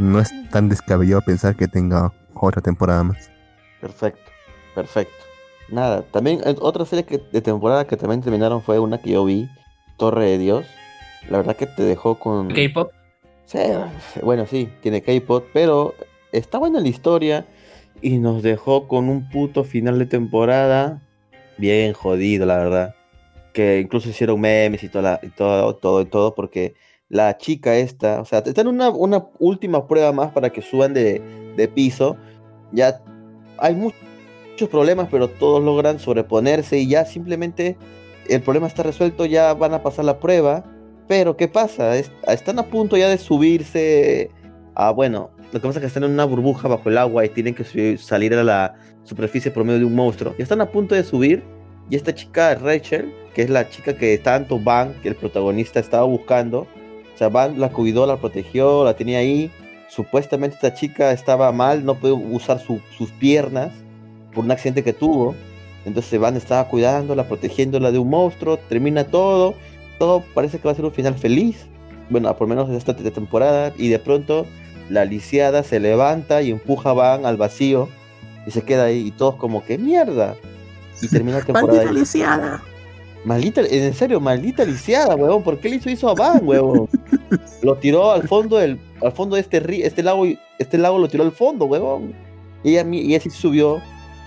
no es tan descabellado pensar que tenga otra temporada más. perfecto, perfecto. Nada, también eh, otra serie que, de temporada que también terminaron fue una que yo vi, Torre de Dios. La verdad que te dejó con... K-pop, Sí, bueno, sí, tiene K-pop, pero está buena la historia y nos dejó con un puto final de temporada bien jodido, la verdad. Que incluso hicieron memes y, toda la- y todo, todo, y todo, porque la chica esta, o sea, están en una, una última prueba más para que suban de, de piso. Ya hay mu- muchos problemas, pero todos logran sobreponerse y ya simplemente el problema está resuelto, ya van a pasar la prueba. Pero, ¿qué pasa? Es- están a punto ya de subirse a, bueno, lo que pasa es que están en una burbuja bajo el agua y tienen que salir a la superficie por medio de un monstruo. Y están a punto de subir y esta chica, Rachel, que es la chica que tanto Van, que el protagonista estaba buscando, sea, Van la cuidó, la protegió, la tenía ahí. Supuestamente esta chica estaba mal, no puede usar su- sus piernas por un accidente que tuvo. Entonces Van estaba cuidándola, protegiéndola de un monstruo, termina todo, todo parece que va a ser un final feliz. Bueno, por lo menos de esta te- temporada. Y de pronto la lisiada se levanta y empuja a Van al vacío y se queda ahí. Y todos como que mierda. Y termina la temporada. ahí. lisiada! Maldita, en serio, maldita lisiada, huevón. ¿Por qué le hizo eso a Van, huevón? Lo tiró al fondo del, al fondo de este río, este lago, este lago lo tiró al fondo, huevón. Y ella, y ella sí subió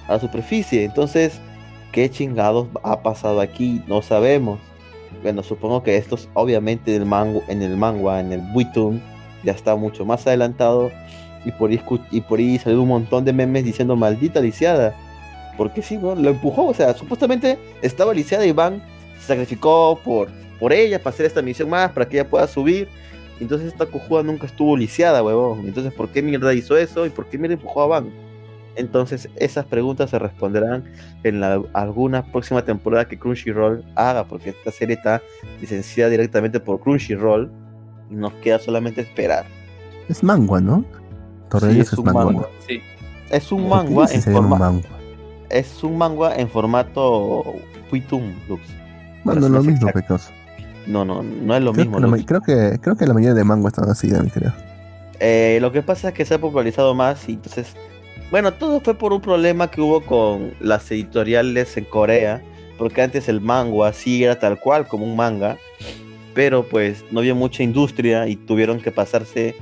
a la superficie. Entonces, ¿qué chingados ha pasado aquí? No sabemos. Bueno, supongo que esto es obviamente en el mango, en el manga, en el Webtoon, ya está mucho más adelantado. Y por ahí, y por ahí salió un montón de memes diciendo maldita lisiada. Porque sí, ¿no? lo empujó, o sea, supuestamente estaba lisiada y Van se sacrificó por, por ella para hacer esta misión más, para que ella pueda subir. Entonces esta cojuda nunca estuvo lisiada, huevón. Entonces, ¿por qué mierda hizo eso? ¿Y por qué mierda empujó a Van? Entonces, esas preguntas se responderán en la, alguna próxima temporada que Crunchyroll haga, porque esta serie está licenciada directamente por Crunchyroll y nos queda solamente esperar. Es mangua, ¿no? Torre de Sí, es es un mangua. sí. Es un ¿Por qué manga dices en forma, mangua? Es un manga en formato Webtoon, Lux. Bueno, ser lo más mismo. No, no, no es lo Creo mismo. que, Lux. creo, que, creo que la mayoría de manguas están así, Dami, creo. Eh, lo que pasa es que se ha popularizado más y entonces, bueno, todo fue por un problema que hubo con las editoriales en Corea, porque antes el manga sí era tal cual como un manga, pero pues no había mucha industria y tuvieron que pasarse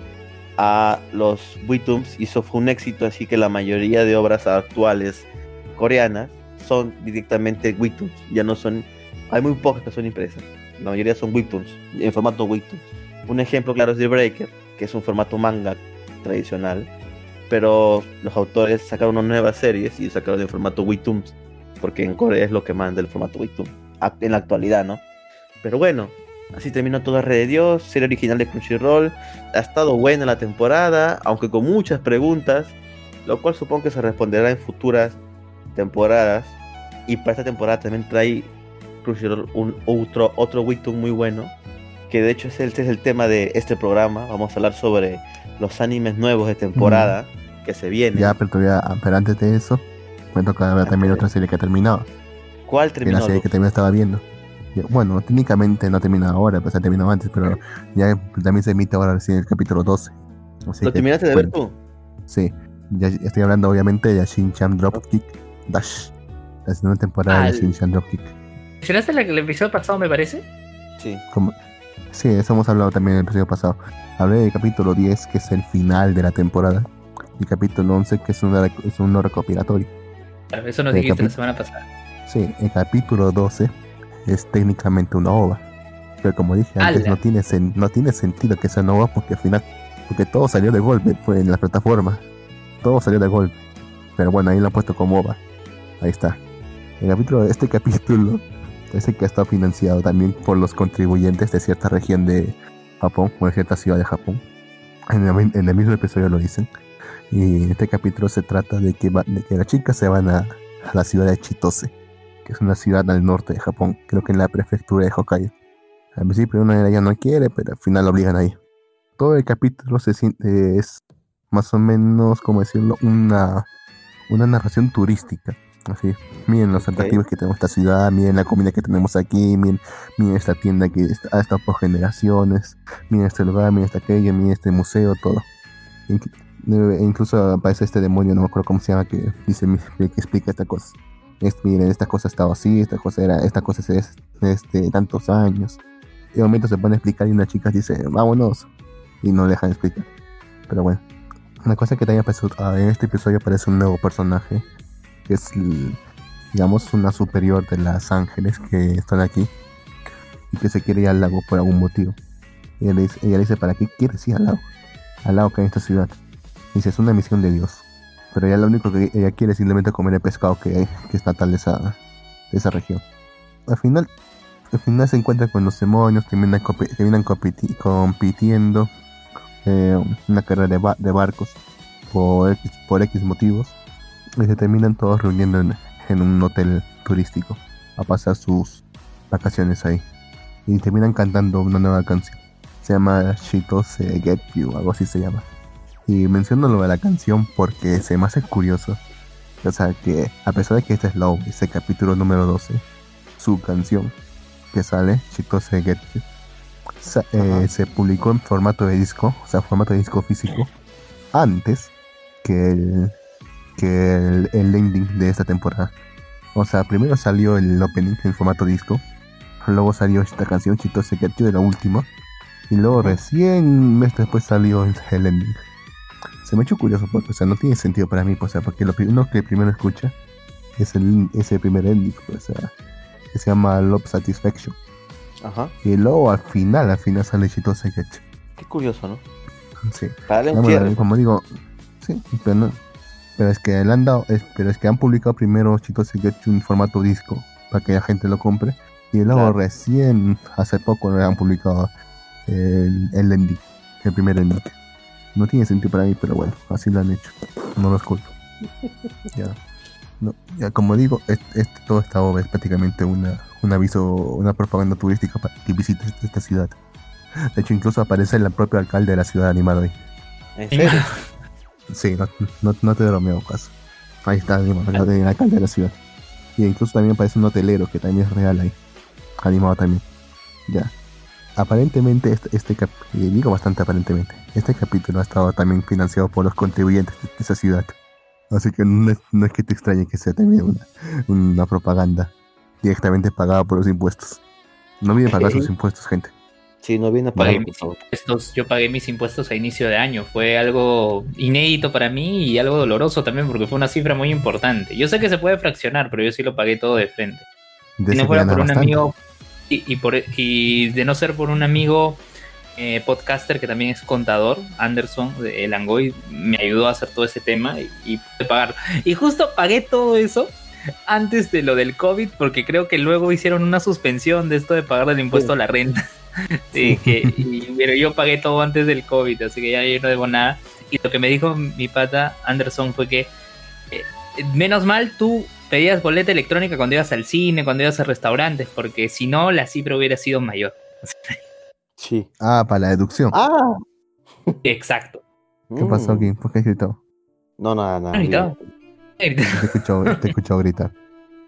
a los webtoons y eso fue un éxito, así que la mayoría de obras actuales coreanas son directamente webtoons, ya no son, hay muy pocas que son impresas, la mayoría son webtoons, en formato webtoons. Un ejemplo claro es The Breaker, que es un formato manga tradicional, pero los autores sacaron unas nuevas series y sacaron en formato Webtoon, porque en Corea es lo que manda el formato Webtoon, en la actualidad, ¿no? Pero bueno, así terminó todo Red de Dios, serie original de Crunchyroll, ha estado buena la temporada, aunque con muchas preguntas, lo cual supongo que se responderá en futuras temporadas, y para esta temporada también trae Crunchyroll un otro, otro Webtoon muy bueno, que de hecho es el, este es el tema de este programa. Vamos a hablar sobre los animes nuevos de temporada que se vienen. Ya, pero todavía, pero antes de eso, me toca ver también otra serie que ha terminado. ¿Cuál Que terminó? la serie Luz? que también estaba viendo. Bueno, técnicamente no termina ahora, pues ha terminado antes, pero ya también se emite ahora recién el capítulo 12. Así ¿Lo que, terminaste de bueno, ver tú? Sí, ya estoy hablando obviamente de Shin-Chan Dropkick Dash, la segunda temporada Al- de Shin-Chan Dropkick. ¿Mencionaste la- el episodio pasado, me parece? Sí. Como- Sí, eso hemos hablado también en el episodio pasado. Hablé del capítulo 10, que es el final de la temporada, y capítulo 11, que es, una, es un no recopilatorio. Claro, eso nos El dijiste la semana pasada. Sí, el capítulo 12 es técnicamente una ova. Pero como dije antes, no tiene, sen- no tiene sentido que sea una ova porque al final, porque todo salió de golpe pues, en la plataforma. Todo salió de golpe. Pero bueno, ahí lo han puesto como ova. Ahí está. El capítulo, este capítulo es el que ha estado financiado también por los contribuyentes de cierta región de Japón o de cierta ciudad de Japón. En el, mismo episodio lo dicen. Y en este capítulo se trata de que, de que las chicas se van a, a la ciudad de Chitose que es una ciudad al norte de Japón, creo que en la prefectura de Hokkaido. Al principio una ellas no quiere, pero al final la obligan ahí. Todo el capítulo se siente, es más o menos, como decirlo, una, una narración turística. Así, miren los atractivos que tenemos esta ciudad, miren la comida que tenemos aquí, miren, miren esta tienda que ha estado por generaciones, miren este lugar, miren esta calle, miren este museo, todo. Inc- incluso aparece este demonio, no me acuerdo cómo se llama, que dice que explica esta cosa es, miren, esta cosa estaba así, esta cosa era, esta cosa es este, tantos años. Y de momento se pone a explicar y una chica dice, vámonos. Y no le dejan explicar. Pero bueno. Una cosa que también aparece, ah, en este episodio aparece un nuevo personaje. Que es, digamos, una superior de las ángeles que están aquí. Y que se quiere ir al lago por algún motivo. Ella le dice, ¿para qué quieres ir al lago? Al lago que hay en esta ciudad. Dice, es una misión de Dios. Pero ella lo único que ella quiere es simplemente comer el pescado que, que es natal de esa, de esa región. Al final, al final se encuentra con los demonios, terminan, terminan compiti- compitiendo eh, una carrera de, ba- de barcos por por X motivos. Y se terminan todos reuniendo en, en un hotel turístico a pasar sus vacaciones ahí. Y terminan cantando una nueva canción. Se llama Shitose Get You, algo así se llama. Y menciono lo de la canción porque se me hace curioso. O sea, que a pesar de que este es Love, ese capítulo número 12, su canción que sale, Chitose Get You, sa- eh, se publicó en formato de disco, o sea, formato de disco físico, antes que el, que el, el ending de esta temporada. O sea, primero salió el opening en formato disco, luego salió esta canción, Chitose Get You, de la última, y luego recién meses después salió el, el ending se me ha hecho curioso porque, o sea, no tiene sentido para mí, pues, o sea, porque lo primero que primero escucha es el, ese primer ending, pues, o sea, que se llama Love Satisfaction. Ajá. Y luego al final, al final sale Chitose Get Qué curioso, ¿no? Sí. Para darle No, un como digo, sí, pero no. Pero es que le han dado, es- pero es que han publicado primero Chitose Get You en formato disco para que la gente lo compre. Y luego Claro. recién, hace poco, le han publicado el, el ending, el primer ending. No tiene sentido para mí, pero bueno, así lo han hecho. No los culpo. ya. No, ya como digo, es, es- toda esta obra es prácticamente una, un aviso, una propaganda turística para que visites esta ciudad. De hecho, incluso aparece el propio alcalde de la ciudad animado ahí. ¿En serio? Sí, no, no, no te bromeo, caso. Ahí está animado, el, el alcalde de la ciudad. Y incluso también aparece un hotelero que también es real ahí. Animado también. Ya. Aparentemente, este, este cap- digo bastante aparentemente, este capítulo ha estado también financiado por los contribuyentes de, de esa ciudad. Así que no es, no es que te extrañe que sea también una, una propaganda directamente pagada por los impuestos. No olviden pagar sus impuestos, gente. Sí, no viene a Pagué pagar, por mis impuestos, yo pagué mis impuestos a inicio de año. Fue algo inédito para mí y algo doloroso también porque fue una cifra muy importante. Yo sé que se puede fraccionar, pero yo sí lo pagué todo de frente. De si no fuera por un amigo y, y por, y de no ser por un amigo eh, podcaster que también es contador, Anderson, de El Angoy, me ayudó a hacer todo ese tema y, y pude pagar. Y justo pagué todo eso antes de lo del COVID, porque creo que luego hicieron una suspensión de esto de pagar el impuesto a la renta. Sí, que, y- pero yo pagué todo antes del COVID, así que ya yo no debo nada. Y lo que me dijo mi pata Anderson fue que eh, menos mal tú pedías boleta electrónica cuando ibas al cine, cuando ibas a restaurantes, porque si no la cifra hubiera sido mayor. Sí. Ah, para la deducción. Ah. Exacto. ¿Qué pasó Mm. aquí? ¿Por qué has gritado? No, nada, nada. Bien. no. Te he escuchado, te he escuchado gritar.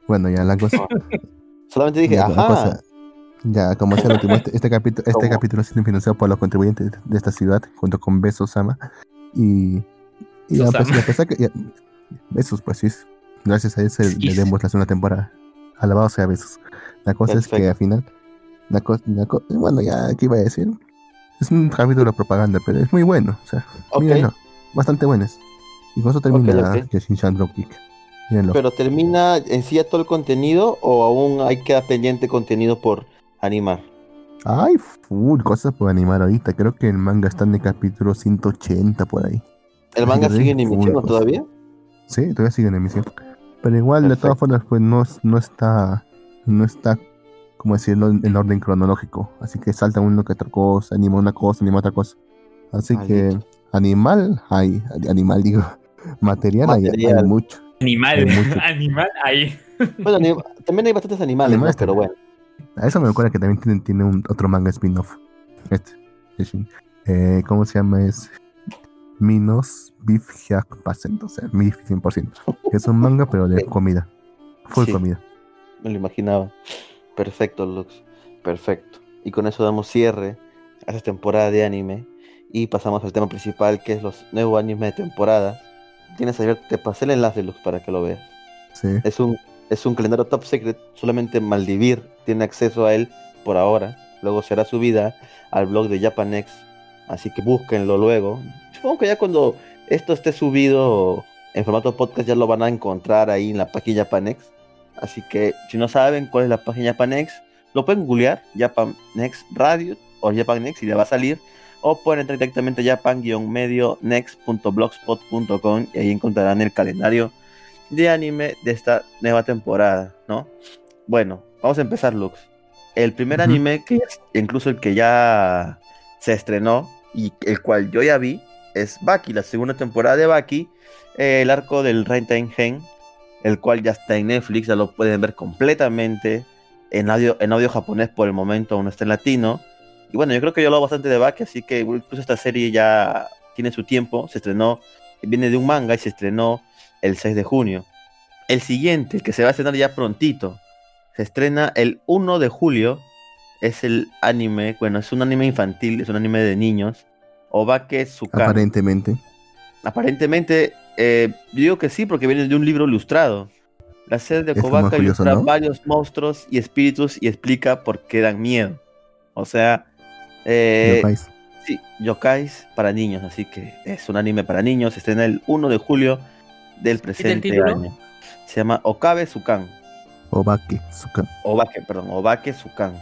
Bueno, ya la cosa. Solamente dije, ya, ajá. cosa- Ya, como decía el último, este, este capítulo, este ¿Cómo? capítulo ha sido financiado por los contribuyentes de esta ciudad, junto con Besos Sama. Y, y a Susama. pesar, a pesar que. ya- besos, pues sí. Gracias a él se Sí. le demos la segunda temporada. Alabado sea Besos. La cosa es que al final. La co- la co- bueno, ya, ¿qué iba a decir? Es un capítulo de propaganda, pero es muy bueno. O sea, mírenlo. Bastante buenos. Y con eso termina Ok, ok. Yashin-chan Dropkick. Mírenlo. ¿Pero termina en sí ya todo el contenido o aún hay queda pendiente contenido por animar? Ay, full cosas por animar ahorita. Creo que el manga está en el capítulo 180 por ahí. ¿El manga sigue en emisión full ¿no, cosa. todavía? Sí, todavía sigue en emisión. Pero igual, de Perfecto. todas formas, pues no, no está, no está, como decirlo, en orden cronológico. Así que salta uno que otra cosa, anima una cosa, anima otra cosa. Así que Maldito. animal hay, animal digo, material, hay- Hay, Material. mucho. Animal, Hay mucho. animal, ahí. Bueno, también hay bastantes animales, Animales ¿no? pero bueno. A eso me recuerda que también tiene, tiene un, otro manga spin-off. Este, eh, ¿Cómo se llama? Es Minos Beef Hack Percent, o sea, Beef 100%. Es un manga, pero de comida. Full Sí. comida. Me lo imaginaba. Perfecto, Lux. Perfecto. Y con eso damos cierre a esta temporada de anime. Y pasamos al tema principal, que es los nuevos animes de temporada. Tienes abierto, te pasé el enlace, Lux, para que lo veas. Sí. Es un, es un calendario top secret, solamente Maldivir tiene acceso a él por ahora. Luego será subida al blog de Japanex, así que búsquenlo luego. Supongo que ya cuando esto esté subido en formato podcast ya lo van a encontrar ahí en la página Japanex. Así que si no saben cuál es la página Japanex, lo pueden googlear, Japanex Radio o Japanex y le va a salir. O pueden entrar directamente a japan-next.blogspot.com y ahí encontrarán el calendario de anime de esta nueva temporada, ¿no? Bueno, vamos a empezar, Lux. El primer anime, que incluso el que ya se estrenó y el cual yo ya vi, es Baki, la segunda temporada de Baki, eh, el arco del Renten Gen, el cual ya está en Netflix, ya lo pueden ver completamente en audio, en audio japonés por el momento, aún no está en latino. Y bueno, yo creo que yo lo hago bastante de Baki, así que incluso esta serie ya tiene su tiempo, se estrenó, viene de un manga y se estrenó el 6 de junio. El siguiente, el que se va a estrenar ya prontito, se estrena el 1 de julio. Es el anime, bueno, es un anime infantil, es un anime de niños. Obake Tsukan. Aparentemente. Aparentemente, eh, digo que sí, porque viene de un libro ilustrado. La serie de Kobaka ilustra ¿no? varios monstruos y espíritus y explica por qué dan miedo. O sea, eh, Yokais. Sí, yokais para niños, así que es un anime para niños. Se estrena el 1 de julio del presente año. Se llama Okabe Tsukan. Obake, Suka. Obake, perdón, Obake Tsukan.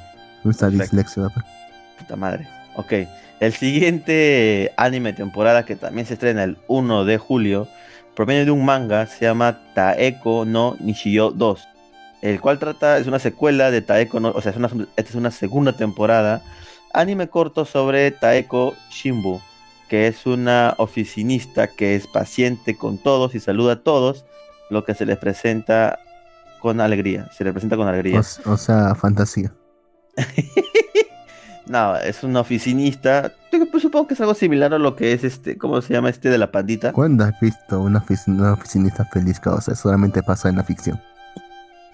Esta Perfecto. dislexia. Puta madre. Ok. El siguiente anime temporada que también se estrena el 1 de julio, proviene de un manga, se llama Taeko no Nishiyo 2. El cual trata, es una secuela de Taeko no, o sea, es una, esta es una segunda temporada. Anime corto sobre Taeko Shimbu, que es una oficinista que es paciente con todos y saluda a todos, lo que se les presenta con alegría. Se le presenta con alegría. O, sea, fantasía. No, es una oficinista. Pues, supongo que es algo similar a lo que es este, ¿cómo se llama este de la pandita? ¿Cuándo has visto una, ofici- una oficinista feliz? Sea, solamente pasa en la ficción.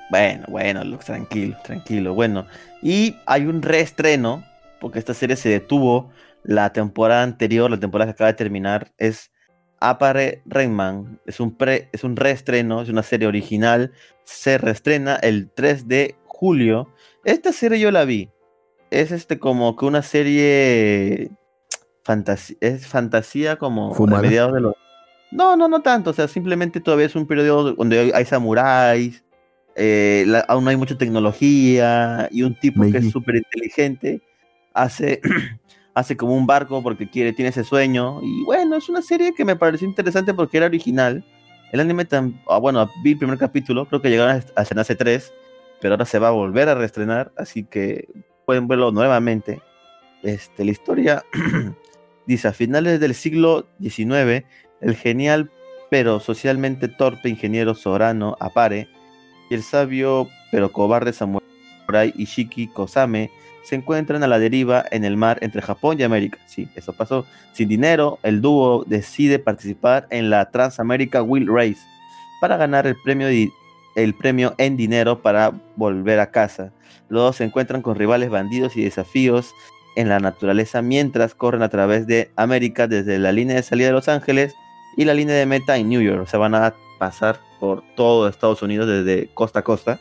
Bueno, bueno, Lux, tranquilo, tranquilo. Bueno, y hay un reestreno, porque esta serie se detuvo la temporada anterior, la temporada que acaba de terminar, es Apare Rayman. Es un, pre, es un reestreno, es una serie original. Se reestrena el 3 de julio. Esta serie yo la vi. Es este como que una serie fantasía, es fantasía como de mediados de los... No, no, no tanto. O sea, simplemente todavía es un periodo donde hay, samuráis, eh, la- aún no hay mucha tecnología y un tipo que es súper inteligente hace, hace como un barco porque quiere, tiene ese sueño. Y bueno, es una serie que me pareció interesante porque era original. El anime tan, ah, bueno, vi el primer capítulo, creo que llegaron a estrenarse tres, pero ahora se va a volver a reestrenar, así que pueden verlo nuevamente. Este, la historia dice, a finales del siglo XIX, el genial pero socialmente torpe ingeniero Sorano Apare y el sabio pero cobarde samurai Ishiki Kosame se encuentran a la deriva en el mar entre Japón y América. Sí, eso pasó. Sin dinero, el dúo decide participar en la Transamerica Wheel Race para ganar el premio el premio en dinero para volver a casa. Los dos se encuentran con rivales bandidos y desafíos en la naturaleza mientras corren a través de América desde la línea de salida de Los Ángeles y la línea de meta en New York. O sea, van a pasar por todo Estados Unidos desde costa a costa.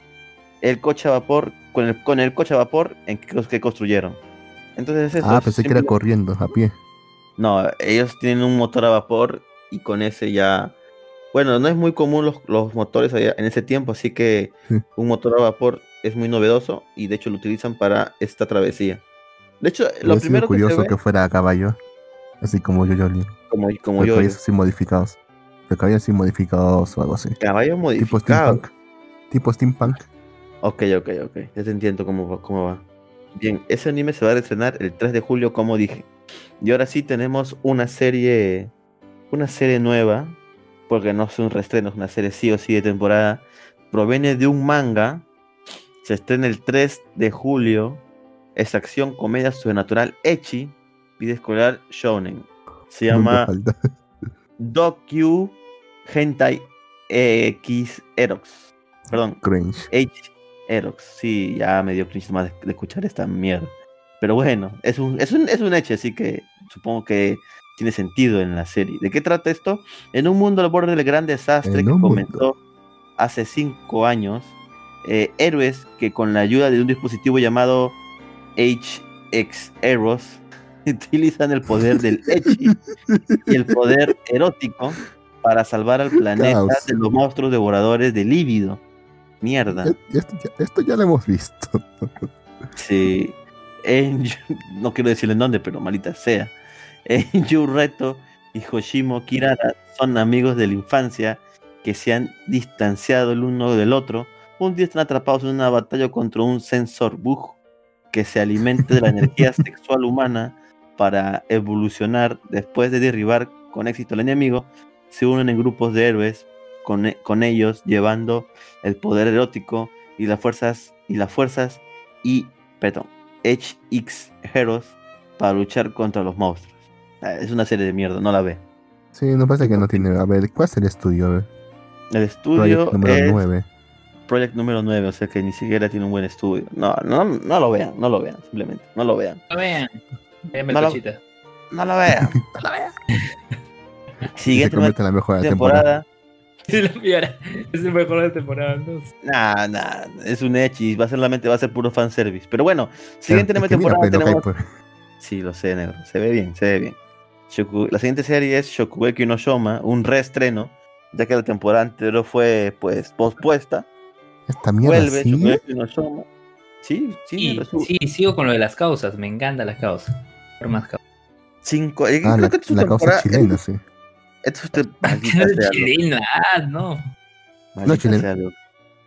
El coche a vapor, con el, con el coche a vapor en que, que construyeron. Entonces eso Ah, pensé que era corriendo, a pie. No, ellos tienen un motor a vapor y con ese ya... Bueno, no es muy común los, los motores allá en ese tiempo, así que Sí. un motor a vapor es muy novedoso y de hecho lo utilizan para esta travesía. De hecho, lo Hubiera sido primero que se curioso ve, que fuera a caballo. Así como yo, Jolly. como, como Pero yo, caballos así modificados. Pero caballos así modificados o algo así. caballo Tipo modificado. steampunk. Tipo steampunk. Ok, ok, ok. Ya te entiendo cómo va, cómo va. Bien, ese anime se va a estrenar el 3 de julio, como dije. Y ahora sí tenemos una serie. Una serie nueva. Porque no es un reestreno, es una serie sí o sí de temporada. Proviene de un manga. Se estrena el 3 de julio. Es acción, comedia sobrenatural, Echi. Vida escolar Shonen. Se llama. Doku Hentai X Erox. Perdón, Cringe. H. Erox. Sí, ya me dio cringe más de, de escuchar esta mierda. Pero bueno, es un, es un, es un hecho, así que supongo que tiene sentido en la serie. ¿De qué trata esto? En un mundo al borde del gran desastre que mundo. comenzó hace cinco años, eh, héroes que con la ayuda de un dispositivo llamado HX Eros utilizan el poder del Echi y el poder erótico para salvar al planeta Caos. de los monstruos devoradores de líbido. Mierda. Esto, ya, esto ya lo hemos visto. Sí. En, no quiero decirle en dónde, pero malita sea. En Reto y Hoshimo Kirara son amigos de la infancia que se han distanciado el uno del otro. Un día están atrapados en una batalla contra un sensor bug que se alimenta de la energía sexual humana para evolucionar. Después de derribar con éxito al enemigo, se unen en grupos de héroes con, e- con ellos llevando el poder erótico y las fuerzas y las fuerzas y perdón, HX Heroes para luchar contra los monstruos. Ah, Es una serie de mierda, no la ve. Sí, no parece que no tiene. A ver, ¿cuál es el estudio? El estudio Project número es 9. Project número 9, o sea que ni siquiera tiene un buen estudio. No, no, no lo vean, no lo vean, simplemente, no lo vean. No vean. Déjame No el lo-. No lo vean, no lo vean. Se Siguiente convierte en la mejor temporada. temporada. Es el mejor de temporada. ¿no? Nah, nah, es un Echi, va a ser solamente va a ser puro fanservice. Pero bueno, siguiente Es que mira, temporada tenemos Hyper. Sí, lo sé, negro. Se ve bien, se ve bien. Shoku- La siguiente serie es Shokugeki no Shoma, un reestreno, ya que la temporada anterior fue pues pospuesta. Esta mierda Vuelve sí. Shokugeki no Shoma. Sí, sí, Sí, sí, sigo con lo de las causas. Me encantan las causas. Por más causas. Cinco. eh, Ah, creo la, que es su la causa temporada- chilena, sí. Esto es Chilena, no. maldita chilena.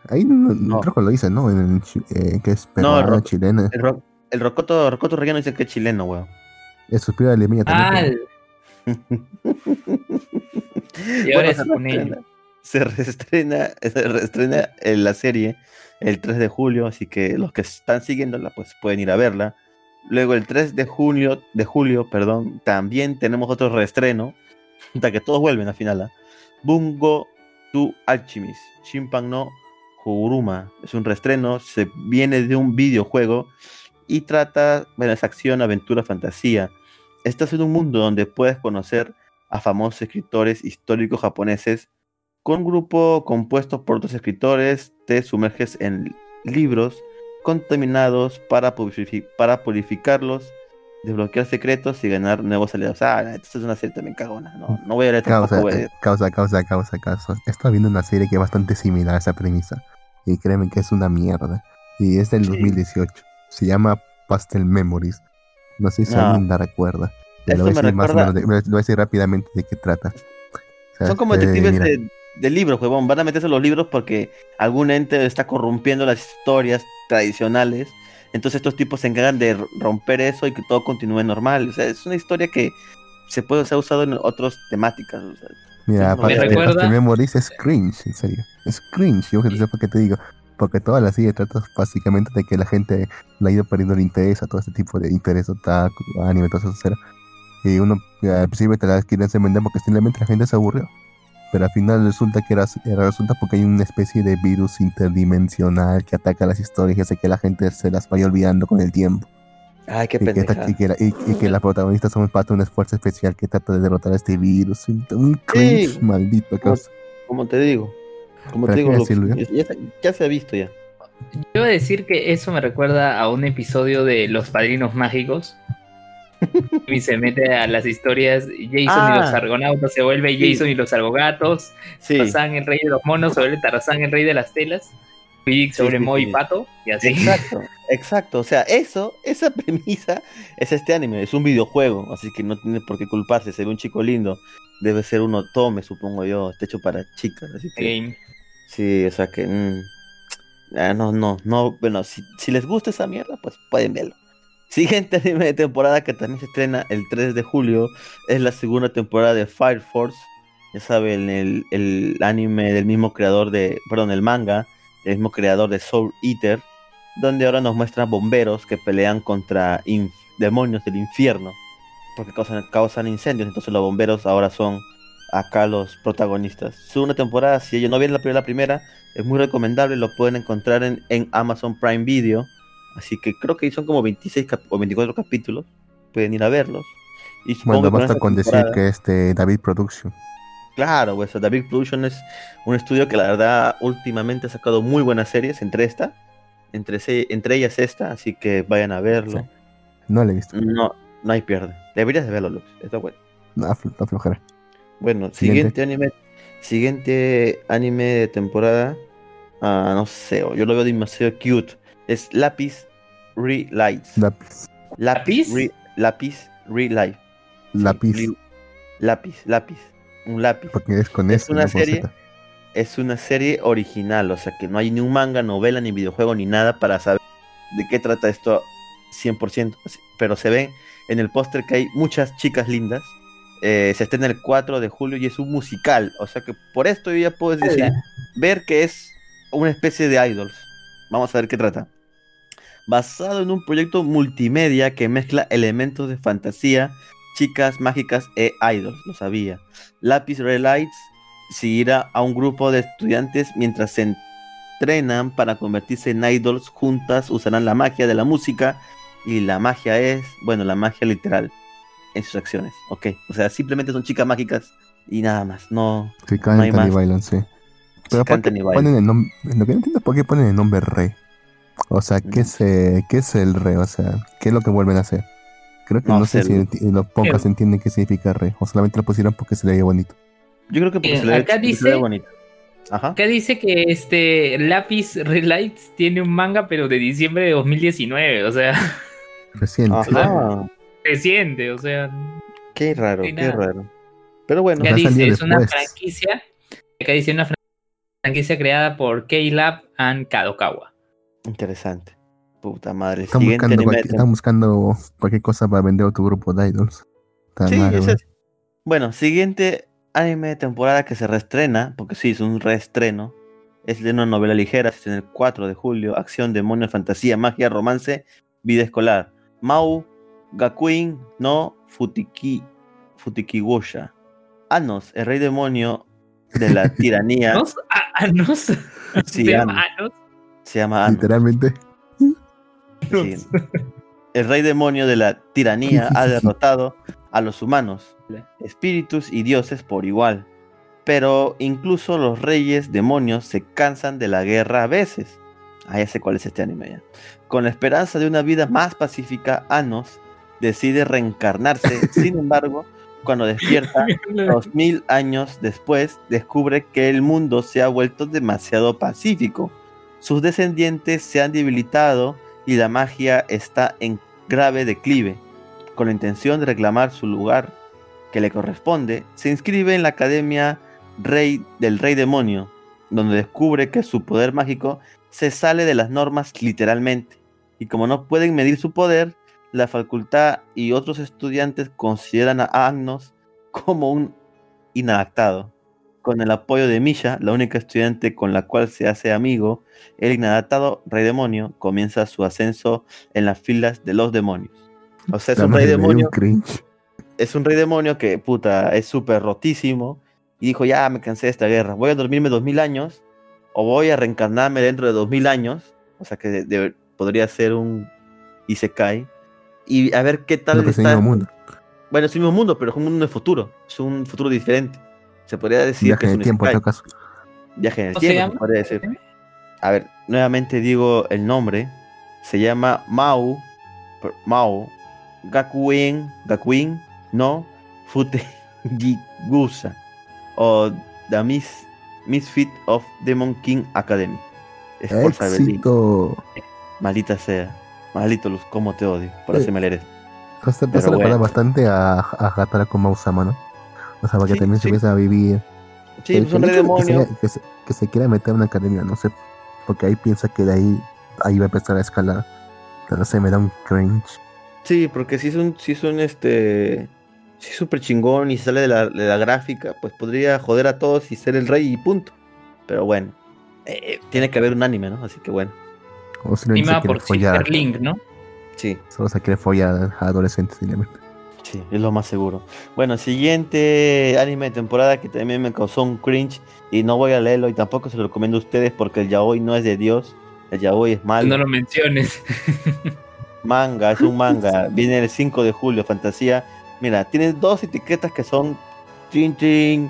Ahí no, No. creo que lo dice, ¿no? En el, eh, que es No, peruana, Ro- chilena. El, ro- el Rocoto, Rocoto Relleno dice que es chileno, weón. El suspiro de Lemilla Ah, también. y ahora Bueno, es se reestrena- Se reestrena, se reestrena en la serie el 3 de julio, así que los que están siguiéndola pues pueden ir a verla. Luego el 3 de julio, de julio, perdón, también tenemos otro reestreno, que todos vuelven al final. ¿ah? Bungo to Alchemist, Shimpan no Huruma. Es un reestreno, se viene de un videojuego y trata, bueno, es acción, aventura, fantasía. Estás en un mundo donde puedes conocer a famosos escritores históricos japoneses. Con un grupo compuesto por otros escritores, te sumerges en libros contaminados para purificarlos, desbloquear secretos y ganar nuevos aliados. Ah, esta es una serie también cagona. No, no voy a leer. Causa, voy a leer. causa, causa, causa, causa. Estaba viendo una serie que es bastante similar a esa premisa. Y créeme que es una mierda. Y es del Sí. 2018. Se llama Pastel Memories. No sé si Ah. alguien la recuerda. Lo Esto voy, más recuerda- lo voy a decir rápidamente de qué trata. O sea, Son como eh, detectives de, de libros, huevón. Van a meterse en los libros porque algún ente está corrompiendo las historias tradicionales. Entonces estos tipos se encargan de romper eso y que todo continúe normal. O sea, es una historia que se puede ser usado en otras temáticas. o sea. Mira, me Pastel, recuerda- Pastel Memories es cringe, en serio. Es cringe. Yo que no sé por qué te digo. Porque toda la serie trata básicamente de que la gente le ha ido perdiendo el interés a todo este tipo de interés, otaku, anime, todo eso. etcétera. Y uno eh, al principio te la quieren hacer vender porque simplemente la gente se aburrió. Pero al final resulta que era, era- resulta porque hay una especie de virus interdimensional que ataca las historias y hace que la gente se las vaya olvidando con el tiempo. Ay, qué Y que, esta- pendeja. y que la- y- y que las protagonistas son parte de un esfuerzo especial que trata de derrotar a este virus. Un cringe Sí. maldito. Como, como te digo. Como ¿Para te digo, ya, ya se- ya se ha visto ya. Yo iba a decir que eso me recuerda a un episodio de Los Padrinos Mágicos. y se mete a las historias Jason Ah. y los argonautas se vuelve Sí. Jason y los argogatos, Sí, Tarzán el rey de los monos se vuelve Tarzán el rey de las telas, Riddick se Sí, sí. Pato y así. exacto, exacto. O sea, eso, esa premisa es este anime, es un videojuego, así que no tiene por qué culparse. Se ve un chico lindo, debe ser uno tome, supongo yo, está hecho para chicas, así que Game. sí, o sea que mm, ah, no, no, no, bueno, si, si les gusta esa mierda, pues pueden verlo. Siguiente anime de temporada que también se estrena el 3 de julio es la segunda temporada de Fire Force. Ya saben, el, el anime del mismo creador de, perdón, el manga, del mismo creador de Soul Eater, donde ahora nos muestran bomberos que pelean contra demonios del infierno, porque causan, causan incendios, entonces los bomberos ahora son acá los protagonistas. Segunda temporada, si ellos no vieron la primera, primera, es muy recomendable, lo pueden encontrar en, en Amazon Prime Video, así que creo que son como 26 cap- o 24 capítulos, pueden ir a verlos. Y Bueno, con basta con decir que este David Production. Claro, pues David Production es un estudio que la verdad últimamente ha sacado muy buenas series, entre esta, entre, se- entre ellas esta, así que vayan a verlo. Sí. No le he visto. No, no hay pierde. Deberías de verlo, Lux. Está bueno. No, aflo- aflojera. Bueno, Siguiente. siguiente anime, siguiente anime de temporada, ah, no sé, yo lo veo demasiado cute. Es Lapis Relights. Lápiz. ¿Lápiz? Re- Lápiz Relight. Sí, Lápiz. re- lápiz, lápiz. Un lápiz. Porque es con Es S, una no serie es una serie original, o sea que no hay ni un manga, novela, ni videojuego, ni nada para saber de qué trata esto 100%. así, Pero se ve en el póster que hay muchas chicas lindas. Eh, se estrena el 4 de julio y es un musical, o sea que por esto yo ya puedes decir, ver que es una especie de idols. Vamos a ver qué trata. Basado en un proyecto multimedia que mezcla elementos de fantasía, chicas mágicas e idols, lo sabía. Lapis Relights seguirá a un grupo de estudiantes mientras se entrenan para convertirse en idols juntas, usarán la magia de la música y la magia es, bueno, la magia literal en sus acciones, ok. O sea, simplemente son chicas mágicas y nada más, no, Que hay cantan y más. bailan, sí. Pero ¿por cantan qué y bailan. ponen el nombre? Lo que no entiendo es por qué ponen el nombre Re. O sea, ¿qué es, eh, ¿qué es el Re? O sea, ¿qué es lo que vuelven a hacer? Creo que No no, sé, si los pocas entienden qué significa Re. O solamente lo pusieron porque se le veía bonito. Yo creo que porque Eh, se le acá dice- bonito. Ajá. Acá dice que este Lapis Relights tiene un manga, pero de diciembre de 2019, o sea, Reciente. Ajá. reciente, o sea, Qué raro, qué nada. raro. Pero bueno, ya ha dice, es una franquicia, acá dice una fran- franquicia creada por K-Lab and Kadokawa. Interesante. Puta madre. Están Siguiente buscando, cualquier, están buscando cualquier cosa para vender a tu grupo de idols. Sí, mal, es. Bueno, siguiente anime de temporada que se reestrena, porque sí, es un reestreno. Es de una novela ligera, se en el 4 de julio. Acción, demonio, fantasía, magia, romance, vida escolar. Mau Gakuin no Futiki, Futikiwosha. Anos, el rey demonio de la tiranía. ¿Anos? ¿A- ¿Anos? Sí, ¿Se llama Anos. Anos? Se llama Anos. Literalmente. Sí. El rey demonio de la tiranía ha derrotado a los humanos, espíritus y dioses por igual. Pero incluso los reyes demonios se cansan de la guerra a veces. Ah, ya sé cuál es este anime ya. Con la esperanza de una vida más pacífica, Anos decide reencarnarse. Sin embargo, cuando despierta, dos mil años después, descubre que el mundo se ha vuelto demasiado pacífico. Sus descendientes se han debilitado y la magia está en grave declive. Con la intención de reclamar su lugar que le corresponde, se inscribe en la Academia Rey del Rey Demonio, donde descubre que su poder mágico se sale de las normas literalmente. Y como no pueden medir su poder, la facultad y otros estudiantes consideran a Agnos como un inadaptado. Con el apoyo de Misha, la única estudiante con la cual se hace amigo, el inadaptado rey demonio comienza su ascenso en las filas de los demonios. O sea, es un rey un demonio, cringe. es un rey demonio que, puta, es súper rotísimo y dijo, ya me cansé de esta guerra, voy a dormirme dos mil años o voy a reencarnarme dentro de dos mil años, o sea que de- de- podría ser un Isekai, y a ver qué tal Lo que es el está. mismo mundo. Bueno, es el mismo mundo, pero es un mundo de futuro, es un futuro diferente. Se podría decir Viaje que es en un el tiempo, en todo caso. Viaje en el ¿Cómo se tiempo, se podría decir. A ver, nuevamente digo el nombre. Se llama Mau, per- Mau, Gakuen, Gakuen, no, Futejigusa, o The Mis- Misfit of Demon King Academy. Es. Éxito. Maldita sea. Maldito Luz, cómo te odio por Eh, hacerme leer esto. Eso recuerda bueno. bastante a, a Hatara con Mausama, ¿no? O sea, para que Sí, también sí. se empiece a vivir. Sí, El- pues un el rey hecho de que, demonio. se, que, se, que se quiera meter a una academia, no sé, porque ahí piensa que de ahí, ahí va a empezar a escalar. Pero no sé, me da un cringe. Sí, porque si es un, si es un este. Si es súper chingón y sale de la, de la gráfica, pues podría joder a todos y ser el rey y punto. Pero bueno, eh, tiene que haber un anime, ¿no? Así que bueno, O si no, por follar. Link, ¿no? sí, Solo se quiere follar a adolescentes, simplemente. Sí, es lo más seguro. Bueno, siguiente anime de temporada que también me causó un cringe y no voy a leerlo y tampoco se lo recomiendo a ustedes porque el yaoi no es de Dios, el yaoi es malo. No lo menciones. Manga, es un manga. Viene el 5 de julio, fantasía. Mira, tiene dos etiquetas que son chin chin.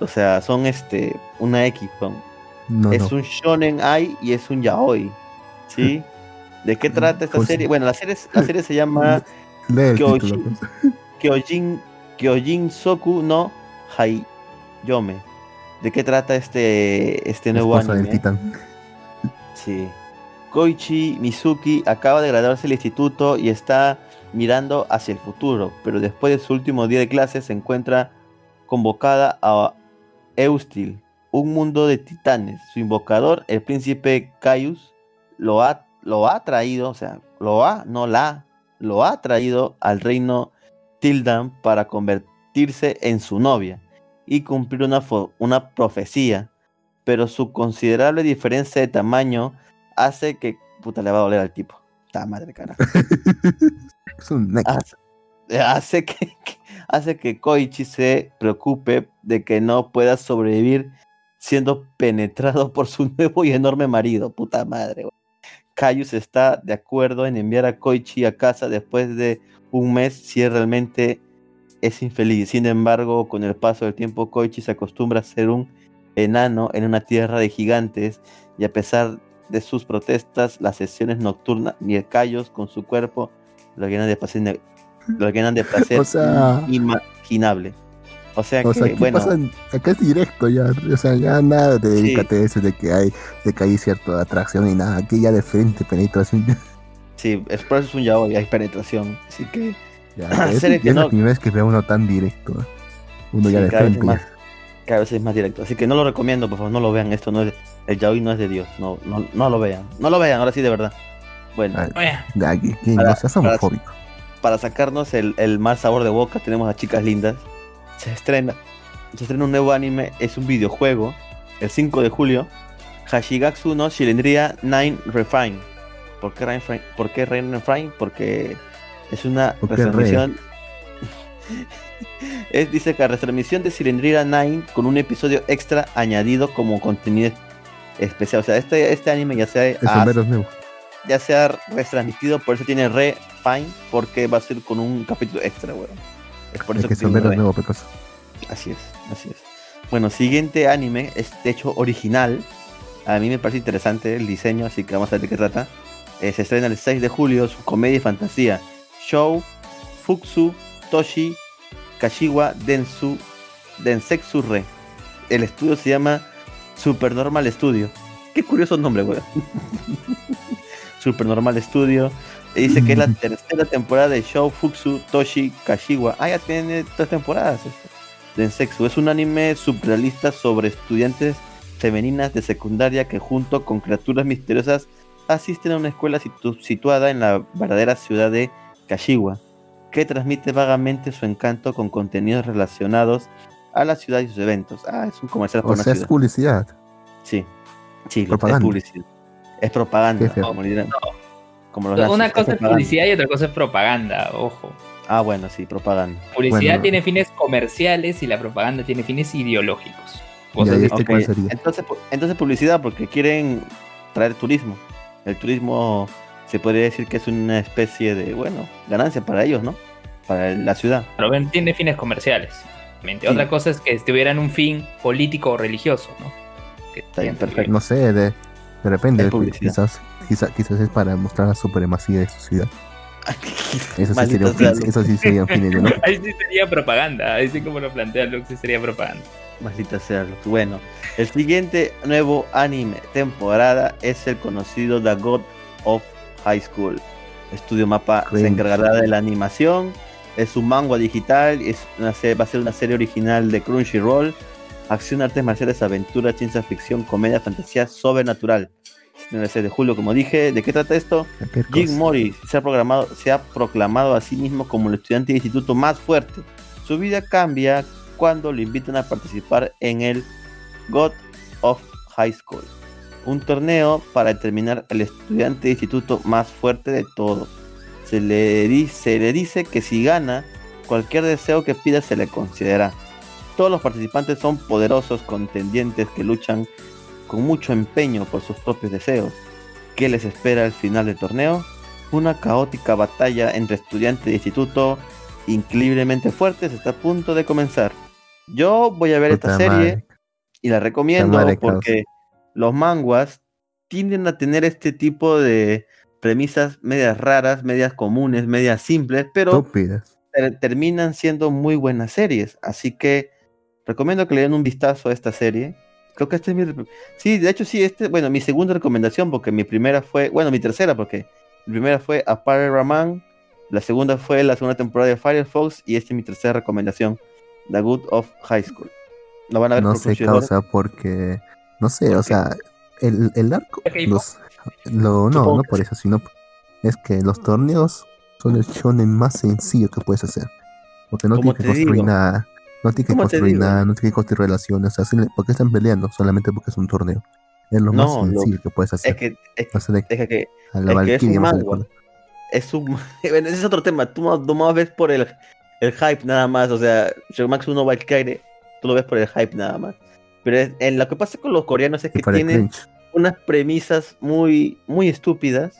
O sea, son este una X. son- No, es no. un shonen ai y es un yaoi. ¿Sí? ¿De qué trata esta Pues- serie? Bueno, la serie, la serie se llama Lee el Kyoshi. título. pues. Kyojin, Kyojin Soku no Haiyome. ¿De qué trata este, este nuevo esposa del anime? titán. Sí. Koichi Mizuki acaba de graduarse del instituto y está mirando hacia el futuro, pero después de su último día de clases se encuentra convocada a Eustil, un mundo de titanes. Su invocador, el príncipe Caius, lo ha, lo ha traído, o sea, lo ha, no la, lo ha traído al reino Tildan para convertirse en su novia y cumplir una, una profecía pero su considerable diferencia de tamaño hace que puta le va a doler al tipo. Ta madre cara. Es un. Hace, hace que, que- hace que Koichi se preocupe de que no pueda sobrevivir siendo penetrado por su nuevo y enorme marido. Puta madre. güey. Caius está de acuerdo en enviar a Koichi a casa después de un mes si él realmente es infeliz. Sin embargo, con el paso del tiempo, Koichi se acostumbra a ser un enano en una tierra de gigantes y a pesar de sus protestas, las sesiones nocturnas y el Caius con su cuerpo lo llenan de placer, lo llenan de placer O sea- inimaginable. O sea O que, sea, bueno, pasa, acá es directo ya, o sea, ya nada de dedicateces de que hay, de que hay cierta atracción y nada, aquí ya de frente penetración. sí, es por eso es un yaoi, hay penetración. Así que, Ya, es, serio ya que es la no. primera vez que veo uno tan directo. ¿eh? Uno sí, ya de cada, vez frente. más, cada vez es más directo. Así que no lo recomiendo, por favor, no lo vean. Esto no es, el yaoi no es de Dios. No, no, no lo vean. No lo vean, ahora sí, de verdad. Bueno, Ya, que, que Para- no seas para- homofóbico. para sacarnos el, el mal sabor de boca, tenemos a Chicas Lindas. Se estrena, se estrena un nuevo anime, es un videojuego, el 5 de julio. Hashigatsu no Shilendria 9 Refine. ¿Por qué, Refine? ¿Por qué Refine? Porque es una ¿Por qué retransmisión. es, dice que retransmisión de Cylindria 9 con un episodio extra añadido como contenido especial. O sea, este, este anime ya se ha, ya se ha retransmitido, por eso tiene re fine, porque va a ser con un capítulo extra, weón. Es por Es eso que que son tiene re. nuevo, pecos. Así es, así es. Bueno, siguiente anime, es de hecho original. A mí me parece interesante el diseño, así que vamos a ver de qué trata. Eh, se estrena el 6 de julio, su comedia y fantasía. Show Fuxu Toshi Kashiwa Densu Densetsu Re. El estudio se llama Supernormal Studio. Qué curioso nombre, weón. Supernormal Studio. Dice que es la tercera temporada de Show Fuxu Toshi Kashiwa. Ah, ya tiene tres temporadas. esto. Densetsu es un anime surrealista sobre estudiantes femeninas de secundaria que junto con criaturas misteriosas asisten a una escuela situ- situada en la verdadera ciudad de Kashiwa, que transmite vagamente su encanto con contenidos relacionados a la ciudad y sus eventos. Ah, es un comercial por O una sea, es ciudad. publicidad. Sí, sí, lo- es Propaganda. publicidad. Es propaganda, Qué feo. como, dirán- como los una nazis, cosa es propaganda. publicidad y otra cosa es propaganda, ojo. Ah, bueno, sí, propaganda. Publicidad Bueno. tiene fines comerciales y la propaganda tiene fines ideológicos. O Ya, sea, ya es este Ok, cuál sería. Entonces, entonces publicidad, porque quieren traer turismo. El turismo se podría decir que es una especie de, bueno, ganancia para ellos, ¿no? Para la ciudad. Pero ven, tiene fines comerciales. Sí. Otra cosa es que tuvieran un fin político o religioso, ¿no? Que Está bien, perfecto. No sé, de, de repente, quizás, quizás, quizás es para mostrar la supremacía de su ciudad. Eso sí, sería fin, eso sí sería un fin ideológico. Ahí sí sería propaganda. Ahí sí como lo plantea Lux, sí sería propaganda. Maldita sea. Bueno, el siguiente nuevo anime temporada es el conocido The God of High School. Estudio Mapa se Cringe. encargará de la animación. Es un manga digital. Es una serie- va a ser una serie original de Crunchyroll. Acción, artes marciales, aventura, ciencia ficción, comedia, fantasía, sobrenatural. En el 6 de julio, como dije. ¿De qué trata esto? Jim. Morris se ha, programado, se ha proclamado a sí mismo como el estudiante de instituto más fuerte. Su vida cambia cuando lo invitan a participar en el God of High School, un torneo para determinar el estudiante de instituto más fuerte de todos. Se le, di- se le dice que si gana, cualquier deseo que pida se le concederá. Todos los participantes son poderosos contendientes que luchan con mucho empeño por sus propios deseos. ¿Qué les espera al final del torneo? Una caótica batalla entre estudiantes de instituto increíblemente fuertes está a punto de comenzar. Yo voy a ver esta serie y la recomiendo madre, porque los manguas tienden a tener este tipo de premisas medias raras, medias comunes, medias simples, pero ter- terminan siendo muy buenas series. Así que recomiendo que le den un vistazo a esta serie. Creo que este es mi... Sí, de hecho sí, este, bueno, mi segunda recomendación, porque mi primera fue, bueno, mi tercera, porque mi primera fue A Raman, la segunda fue la segunda temporada de Firefox y esta es mi tercera recomendación, The Good of High School. Lo van a ver No sé, causa, porque. No sé, ¿Por o qué? sea, el, el arco. ¿K-pop? Los, lo, no, no por eso, sino. Es que los torneos son el shonen más sencillo que puedes hacer. Porque no tienes que construir digo. nada. No tienes que construir nada, no tienes que construir relaciones. O sea, ¿por qué están peleando? Solamente porque es un torneo. Es lo más lo- sencillo que puedes hacer. Es que, es, que a la es que es un más manga. es un... ese es otro tema. Tú no, no más ves por el, el hype nada más. O sea, Max 1 Valkyrie, tú lo ves por el hype nada más. Pero es- en lo que pasa con los coreanos es que tienen unas premisas muy, muy estúpidas,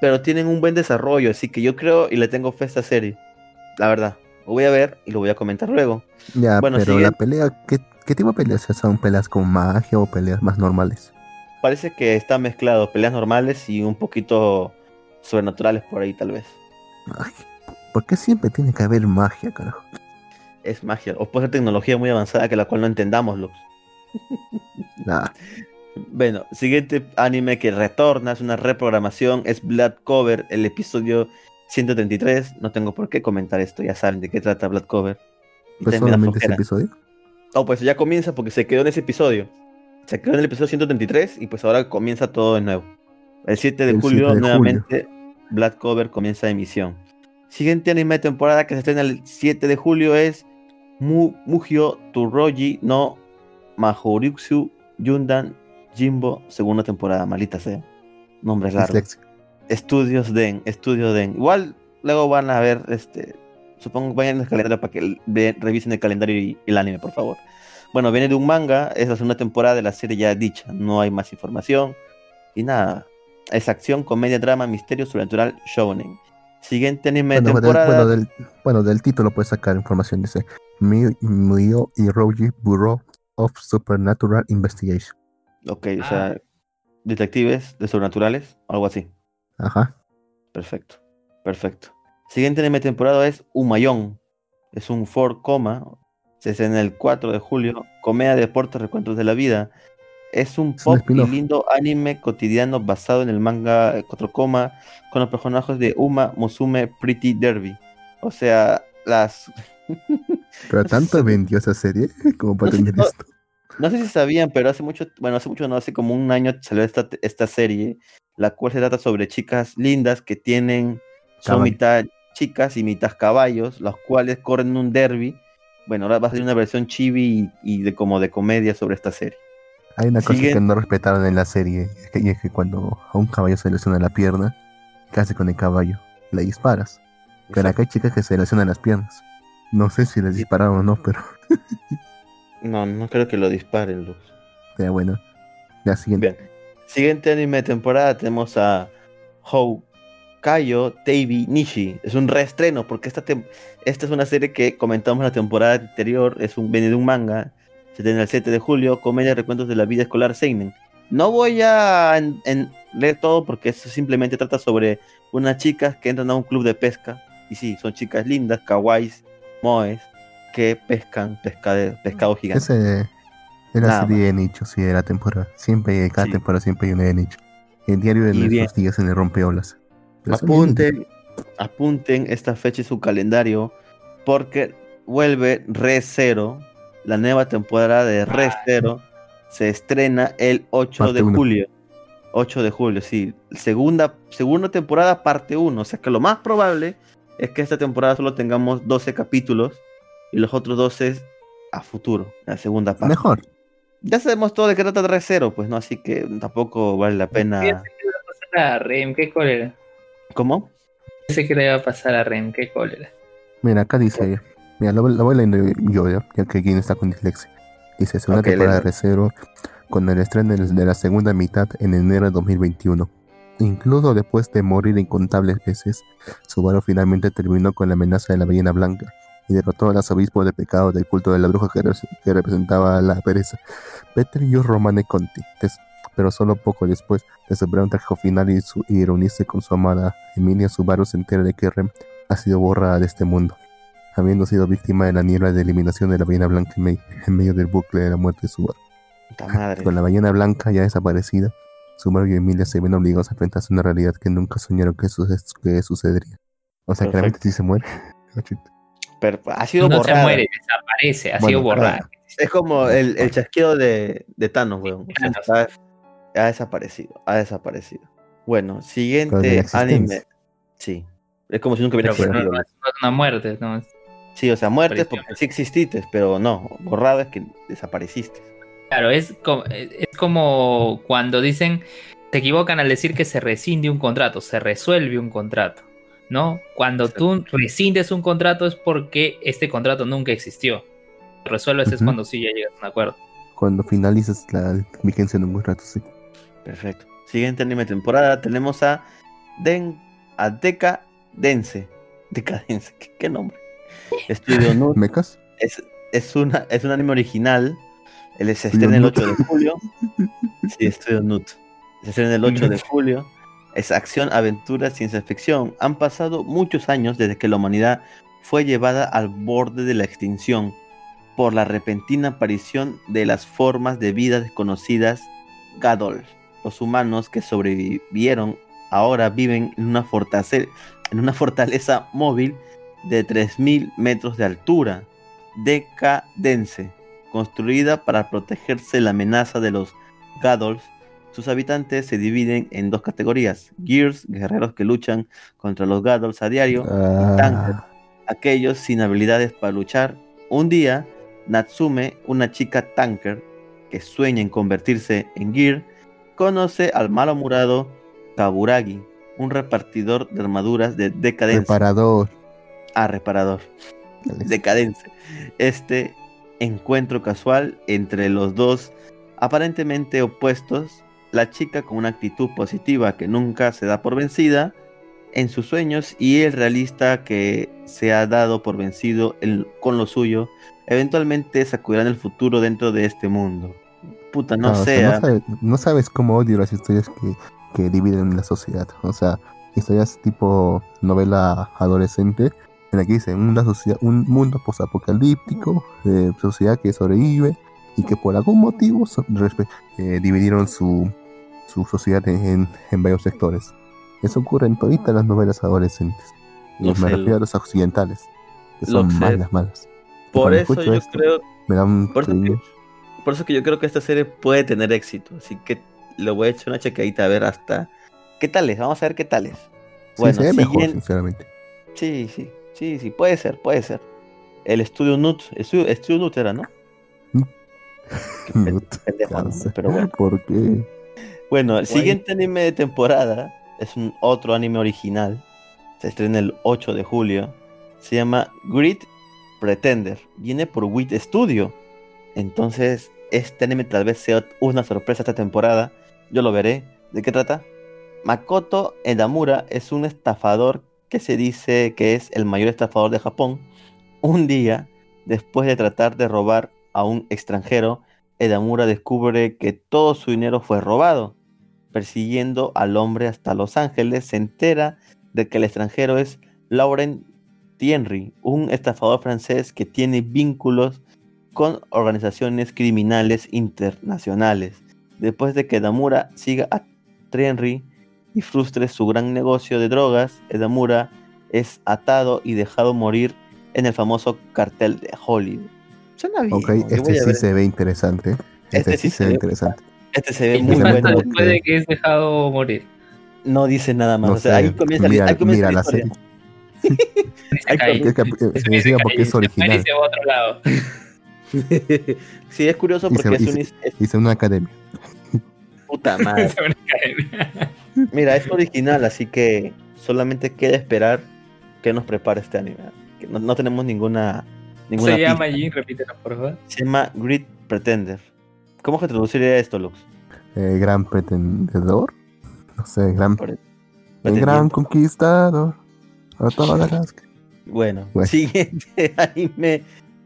pero tienen un buen desarrollo. Así que yo creo y le tengo fe a esta serie. La verdad. Lo voy a ver y lo voy a comentar luego. Ya, bueno, pero sigue. la pelea, ¿qué, ¿qué tipo de peleas? ¿Son peleas con magia o peleas más normales? Parece que está mezclado peleas normales y un poquito sobrenaturales por ahí, tal vez. Ay, ¿Por qué siempre tiene que haber magia, carajo? Es magia. O puede ser tecnología muy avanzada que la cual no entendamos, Lux. Nah, Bueno, siguiente anime que retorna, es una reprogramación, es Blood Cover, el episodio 133. No tengo por qué comentar esto, ya saben de qué trata Blood Cover. Y pues solamente ese episodio. Oh, pues ya comienza porque se quedó en ese episodio. Se quedó en el episodio 133 y pues ahora comienza todo de nuevo. El 7 de El julio 7 de nuevamente Black Cover comienza emisión. Siguiente anime de temporada que se estrena el 7 de julio es Mu Mugio Turoji no Mahoritsu Yundan Jimbo, segunda temporada, malita sea. Nombres largos. Disléxico. Estudios Den, Estudio Den. Igual luego van a ver, este, supongo vayan en el calendario para que ve- revisen el calendario y, el anime, por favor. Bueno, viene de un manga, es la segunda temporada de la serie ya dicha, no hay más información. Y nada, es acción, comedia, drama, misterio, sobrenatural, shounen. Siguiente anime de Bueno, del, temporada. bueno, del, bueno, del título puedes sacar información. Dice Mi- Mio y Roji Bureau of Supernatural Investigation. Ok, o sea, detectives de sobrenaturales, algo así. Ajá. Perfecto, perfecto. Siguiente anime temporada es Umayón. Es un 4 coma. Se estrena el 4 de julio. Comedia, deportes, recuentos de la vida. Es un Es un pop y lindo anime cotidiano basado en el manga eh, 4 coma con los personajes de Uma Musume Pretty Derby. O sea, las Pero tanto vendió esa serie como para No sé, tener no- esto. No sé si sabían, pero hace mucho, bueno, hace mucho, no, hace como un año salió esta, esta serie, la cual se trata sobre chicas lindas que tienen, son Caballo. mitad chicas y mitad caballos, los cuales corren un derby. Bueno, ahora va a ser una versión chibi y, y de como de comedia sobre esta serie. Hay una cosa que no respetaron en la serie. Y es que cuando a un caballo se le lesiona la pierna, ¿qué hace con el caballo? Le disparas. Pero acá hay chicas que se lesionan las piernas. No sé si les dispararon o no, pero. No, no creo que lo disparen, Luz. Pero bueno. La siguiente. Bien. Siguiente anime de temporada tenemos a Houkayo Teibi Nishi. Es un reestreno porque esta, esta es una serie que comentamos la temporada anterior. Es un viene de un manga. Se tiene el 7 de julio. Comedia recuentos de la vida escolar Seinen. No voy a en- en leer todo porque eso simplemente trata sobre unas chicas que entran a un club de pesca. Y sí, son chicas lindas, kawaiis, moes, que pescan pescade- pescado gigante. Ese es la Nada serie de nicho, sí, de la temporada. Siempre, cada Sí. temporada siempre hay una de nicho. El diario de Y nuestros días en el rompeolas. Apunten, apunten esta fecha en su calendario porque vuelve Re Zero, la nueva temporada de Re. Zero se estrena el 8 Parte de uno. julio. 8 de julio, sí. Segunda, segunda temporada, parte 1. O sea que lo más probable es que esta temporada solo tengamos 12 capítulos y los otros 12 a futuro, la segunda parte. Mejor. Ya sabemos todo de qué trata Re Zero, pues no, así que tampoco vale la pena. Fíjate que le iba a pasar a Rem, qué cólera. ¿Cómo? Pensé que le iba a pasar a Rem, qué cólera. Mira, acá dice. Mira, lo, lo voy leyendo yo, ya, ya que aquí está con dislexia. Dice: Segunda Ok, temporada de léelo. Recero con el estreno de de la segunda mitad en enero de 2021. Incluso después de morir incontables veces, Subaru finalmente terminó con la amenaza de la ballena blanca y derrotó a los obispos de pecado del culto de la bruja que, re- que representaba la pereza, Peter y Romane Conti. Pero solo poco después de superar un trágico final y, su- y reunirse con su amada Emilia, Subaru se entera de que Rem ha sido borrada de este mundo, habiendo sido víctima de la niebla de eliminación de la ballena blanca en, me- en medio del bucle de la muerte de Subaru. Madre. Con la ballena blanca ya desaparecida, Subaru y Emilia se ven obligados a enfrentarse a una realidad que nunca soñaron que, su- que sucedería. O sea, que realmente sí se muere. Pero ha sido No borrada. se muere, desaparece, ha Bueno, sido borrada. Es como el, el chasquido de, de Thanos, weón. O sea, ha desaparecido, ha desaparecido. Bueno, siguiente anime. Sí. Es como si nunca hubiera Pero, pero no, existido. no es no es una muerte, no es- Sí, o sea, muertes porque sí exististe, pero no, borrado es que desapareciste. Claro, es como, es como cuando dicen, se equivocan al decir que se rescinde un contrato, se resuelve un contrato, ¿no? Cuando tú rescindes un contrato es porque este contrato nunca existió. Resuelves es cuando sí ya llegas a un acuerdo. Cuando finalizas la vigencia de un contrato, sí. Perfecto. Siguiente anime temporada tenemos a Den a Decadense. Decadense, ¿qué, qué nombre? Estudio Nut. ¿Mecas? Es, es, una, es un anime original. Él se estrena el Nut. 8 de julio. Sí, Estudio Nut. Se estrena el 8 de julio. Es acción, aventura, ciencia ficción. Han pasado muchos años desde que la humanidad fue llevada al borde de la extinción por la repentina aparición de las formas de vida desconocidas Gadol. Los humanos que sobrevivieron ahora viven en una fortaleza, móvil de 3.000 metros de altura, decadense, construida para protegerse de la amenaza de los Gadols. Sus habitantes se dividen en dos categorías: Gears, guerreros que luchan contra los Gadols a diario, Tanker, Ah, aquellos sin habilidades para luchar. Un día, Natsume, una chica tanker que sueña en convertirse en Gear, conoce al malhumorado Kaburagi, un repartidor de armaduras de decadencia. reparador. Ah, reparador. Decadencia. Este encuentro casual entre los dos aparentemente opuestos, la chica con una actitud positiva que nunca se da por vencida en sus sueños y el realista que se ha dado por vencido en- con lo suyo, eventualmente sacudirán el futuro dentro de este mundo. Puta, no Ah, o sea, sé. no, ah, sabes, no sabes cómo odio las historias que, que dividen la sociedad. O sea, historias tipo novela adolescente, en la que dice una sociedad, un mundo posapocalíptico, eh, sociedad que sobrevive y que por algún motivo eh, dividieron su, su sociedad en, en- varios sectores. Eso ocurre en todas las novelas adolescentes. Y Lo me refiero lo- a las occidentales, que Lo son sé. malas, malas. Por eso yo esto, creo Me da un Por eso, que, por eso que yo creo que esta serie puede tener éxito. Así que le voy a echar una chequeadita a ver hasta. ¿Qué tal es? Vamos a ver qué tal es. Sí, Bueno, se ve mejor, siguiente- sinceramente. Sí, sí, sí, sí, puede ser, puede ser. El estudio Nut, estudio, estudio Nut era, ¿no? Pen- Nut, pendejo, ¿no? cáncer. Pero bueno. ¿Por qué? Bueno, el siguiente anime de temporada es un otro anime original. se estrena el 8 de julio. Se llama Grit Pretender. Viene por WIT Studio. Entonces, este anime tal vez sea una sorpresa esta temporada. Yo lo veré. ¿De qué trata? Makoto Edamura es un estafador que se dice que es el mayor estafador de Japón. Un día, después de tratar de robar a un extranjero, Edamura descubre que todo su dinero fue robado. Persiguiendo al hombre hasta Los Ángeles, se entera de que el extranjero es Laurent Thierry, un estafador francés que tiene vínculos con organizaciones criminales internacionales. Después de que Edamura siga a Thierry y frustre su gran negocio de drogas, Edamura es atado y dejado morir en el famoso cartel de Hollywood. Suena bien. Ok, este sí ver. se ve interesante. Este, sí se ve interesante. Este se ve ¿Y muy bueno. después de que es dejado morir? No dice nada más. No o sea, sé, ahí comienza, mira, ahí comienza mira la historia. serie. Se Hay cae. eh, se decía porque es Se muere y original. se va a otro lado. sí, es curioso porque y es, un, se- es Hice una academia. puta madre. Mira, es original, así que solamente queda esperar que nos prepare este anime. No, no tenemos ninguna. ninguna Se llama. Jin, repítelo, por favor. Se llama Great Pretender. ¿Cómo se traduciría esto, Lux? Eh, gran pretendedor. No sé, gran, el gran conquistador. Bueno, Bueno. siguiente anime.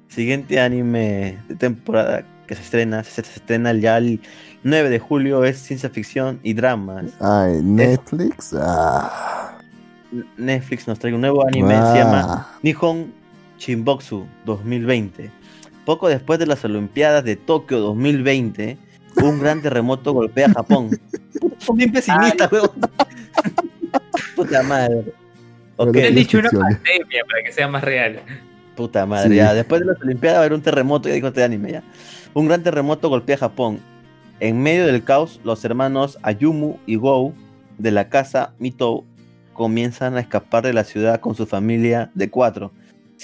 Siguiente anime de temporada que se estrena. Se, se estrena ya el 9 de julio. Es ciencia ficción y dramas. Ay, Netflix. Ah, Netflix nos trae un nuevo anime. Se llama Nihon Shinboksu 2020. Poco después de las Olimpiadas de Tokio 2020, un gran terremoto golpea a Japón. Son bien pesimistas, weón. Puta madre. Ok, Pero Le han dicho una pandemia para que sea más real. puta madre. Sí. Ya, después de las Olimpiadas va a haber un terremoto, ya dijo este anime ya. Un gran terremoto golpea a Japón. En medio del caos, los hermanos Ayumu y Gou de la casa Mitou comienzan a escapar de la ciudad con su familia de cuatro.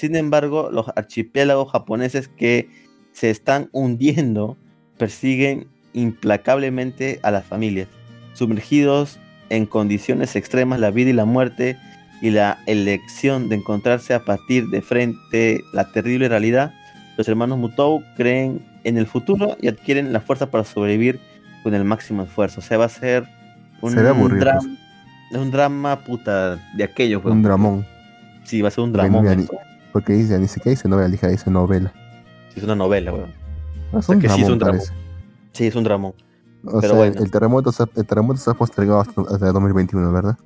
Sin embargo, los archipiélagos japoneses que se están hundiendo persiguen implacablemente a las familias. Sumergidos en condiciones extremas, la vida y la muerte y la elección de encontrarse a partir de frente la terrible realidad, los hermanos Mutou creen en el futuro y adquieren la fuerza para sobrevivir con el máximo esfuerzo. O sea, va a ser un, Se ve aburrido, dra- pues. un drama puta de aquellos. weón. Un dramón. Sí, va a ser un dramón. Porque dice, ni siquiera dice novela, dije, dice novela. Sí, es una novela, weón. Ah, Es sea un que sí es dramón, un dramón. parece. Sí, es un dramón. O Pero sea, bueno. el, terremoto se, el terremoto se ha postergado hasta, hasta 2021, ¿verdad?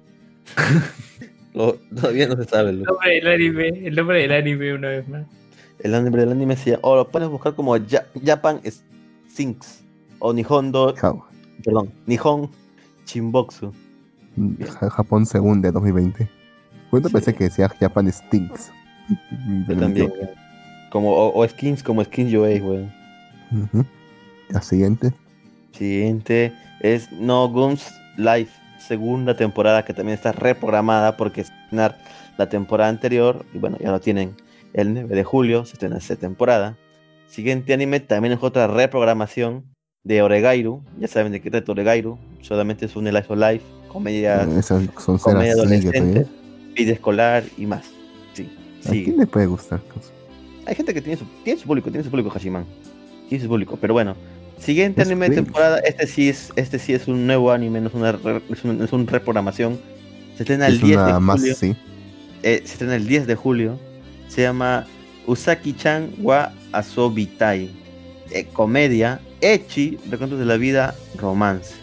Lo- todavía no se sabe. El nombre del anime, el nombre del anime una vez más. El nombre del anime se llama, o lo puedes buscar como Ja- Japan Sinks o Nihondo, Ja- perdón, Nihon. Ja- Japón según de 2020. Cuando Sí. pensé que decía Japan Stinks. Yo también. Como, o, o skins como Skins UA, weón. Ujú. La siguiente. Siguiente es No Guns Life, segunda temporada que también está reprogramada porque es estrenar la temporada anterior. Y bueno, ya lo tienen el 9 de julio, se estrena esa temporada. Siguiente anime también es otra reprogramación de Oregairu. Ya saben de qué trata Oregairu. Solamente es un Life of Life, comedia, Esas son vida escolar y más. Sí, ¿A quién le puede gustar? Hay gente que tiene su, tiene su público, tiene su público Hashiman. Tiene su público, pero bueno. Siguiente Es anime de temporada, este sí es, este sí es un nuevo anime, no es una re- es un, es un reprogramación. Se estrena el Es 10 de una más, julio. sí. eh, se estrena el 10 de julio. Se llama Usaki-chan wa Asobitai. Eh, comedia, Echi, recuentos de la vida, romance.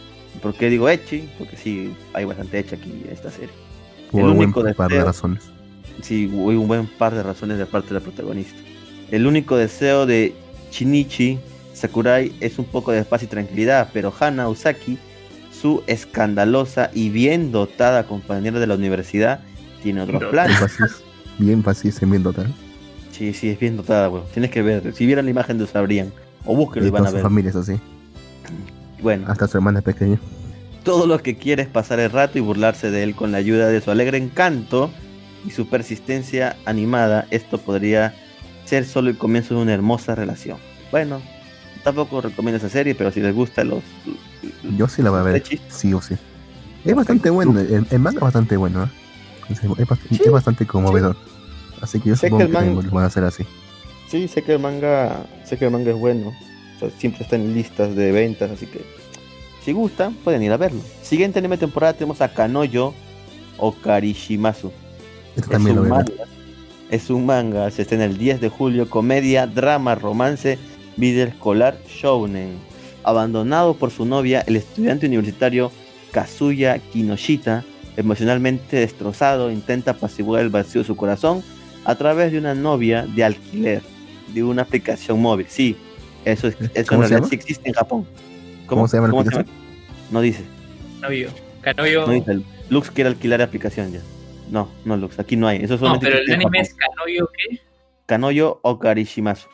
¿Por qué digo Echi? Porque sí, hay bastante Echi aquí en esta serie. Por el un buen único par de deseo- razones. Sí, hubo un buen par de razones de parte de la protagonista. El único deseo de Shinichi Sakurai es un poco de paz y tranquilidad, pero Hana Usaki, su escandalosa y bien dotada compañera de la universidad, tiene otros Dotada. planes. Bien fácil. Bien bien total. Sí, sí, es bien dotada, weón. Tienes que ver. Si vieran la imagen, lo sabrían. O búsquenlo y Y van a su ver. familia es así. Bueno, Hasta su hermana pequeña. todo lo que quiere es pasar el rato y burlarse de él con la ayuda de su alegre encanto y su persistencia animada. Esto podría ser solo el comienzo de una hermosa relación. Bueno, tampoco recomiendo esa serie, pero si les gusta los... Yo sí la voy a ver. Sí o sí. Es bastante bueno. El, el manga es bastante bueno. ¿eh? Es, es bastante, es bastante conmovedor. Así que yo Sé que supongo el que, man- también lo van a hacer así. Sí, sé que el manga, sé que el manga es bueno. O sea, siempre está en listas de ventas, así que si gustan, pueden ir a verlo. Siguiente anime temporada tenemos a Kanoyo Okarishimasu. Esto Es también lo un, ver. manga, es un manga, se estrena el 10 de julio, comedia, drama, romance, video escolar, shounen. Abandonado por su novia, el estudiante universitario Kazuya Kinoshita, emocionalmente destrozado, intenta apaciguar el vacío de su corazón a través de una novia de alquiler, de una aplicación móvil. Sí, eso, es, eso en ¿Cómo se realidad sí existe en Japón. ¿Cómo se llama la aplicación? No dice. Novio. Canoyo. No dice. Lux quiere alquilar aplicación ya. No, no Lux, aquí no hay. Eso No, pero el anime es Canoyo, ¿qué? Kanoyo Okarishimasu.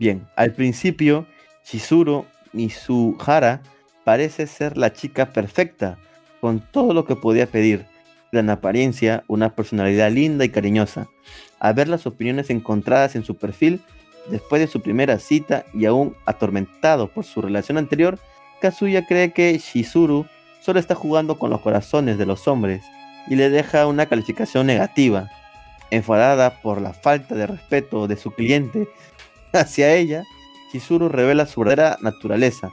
Bien, al principio, Shizuru Mizuhara parece ser la chica perfecta, con todo lo que podía pedir. Gran apariencia, una personalidad linda y cariñosa. Al ver las opiniones encontradas en su perfil, después de su primera cita y aún atormentado por su relación anterior, Kazuya cree que Shizuru solo está jugando con los corazones de los hombres y le deja una calificación negativa. Enfadada por la falta de respeto de su cliente hacia ella, Chizuru revela su verdadera naturaleza,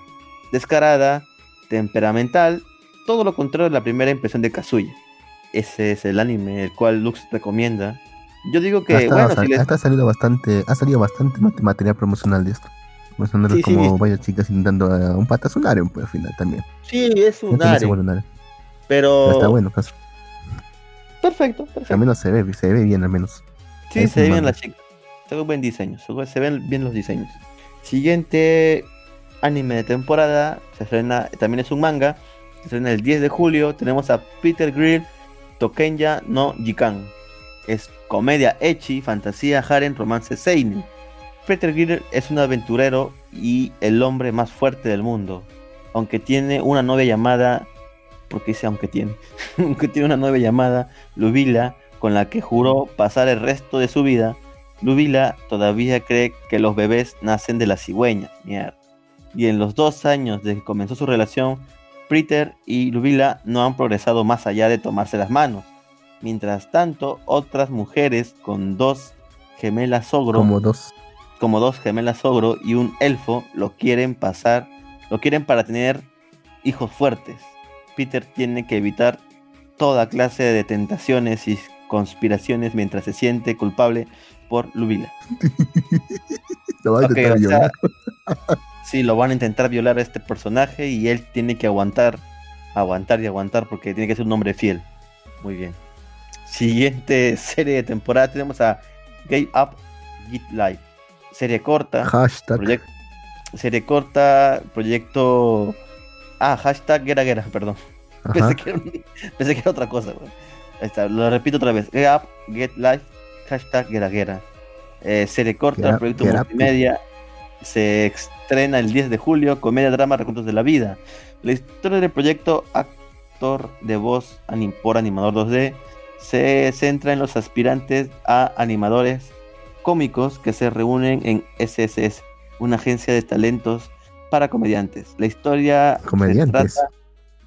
descarada, temperamental, todo lo contrario de la primera impresión de Kazuya. Ese es el anime el cual Lux recomienda. Yo digo que, hasta, bueno, o sea, si les- hasta ha salido bastante, ha salido bastante mat- material promocional de esto. Mostrando Sí, como sí. varias chicas intentando a un pata, es un harem, pues al final también. sí, es un harem. pero Pero está bueno, caso. Perfecto, perfecto. Al menos se ve, se ve bien al menos. Sí, se ve bien la chica. Se ve buen diseño. Se ven bien los diseños. Siguiente anime de temporada. Se estrena, también es un manga. Se estrena el 10 de julio. Tenemos a Peter Grill Tokenya no Jikan. Es comedia echi, fantasía, harem, romance seinen. Peter Grill es un aventurero y el hombre más fuerte del mundo. Aunque tiene una novia llamada. Porque dice aunque tiene. aunque tiene una novia llamada Lubila con la que juró pasar el resto de su vida, Lubila todavía cree que los bebés nacen de la cigüeña. Mierda. Y en los dos años desde que comenzó su relación, Peter y Lubila no han progresado más allá de tomarse las manos. Mientras tanto, otras mujeres con dos gemelas ogro, Como dos. como dos gemelas ogro y un elfo lo quieren pasar, lo quieren para tener hijos fuertes. Peter tiene que evitar toda clase de tentaciones y conspiraciones mientras se siente culpable por Lubila. Lo va a intentar sea, violar. Sí, lo van a intentar violar a este personaje y él tiene que aguantar, aguantar y aguantar porque tiene que ser un hombre fiel. Muy bien. Siguiente serie de temporada tenemos a Gay Up Git Live. Serie corta. Hashtag. Serie corta, proyecto. Ah, hashtag Guerra Guerra, perdón. Pensé que, era, un- pensé que era otra cosa, güey. Ahí está, lo repito otra vez. Get up, get life, hashtag Guerra Guerra. Eh, serie corta, Get proyecto get up. multimedia. Se estrena el 10 de julio, comedia, drama, recuentos de la vida. La historia del proyecto actor de voz anim- por animador 2D se centra en los aspirantes a animadores cómicos que se reúnen en SSS, una agencia de talentos para comediantes. La historia Comediantes. retrata,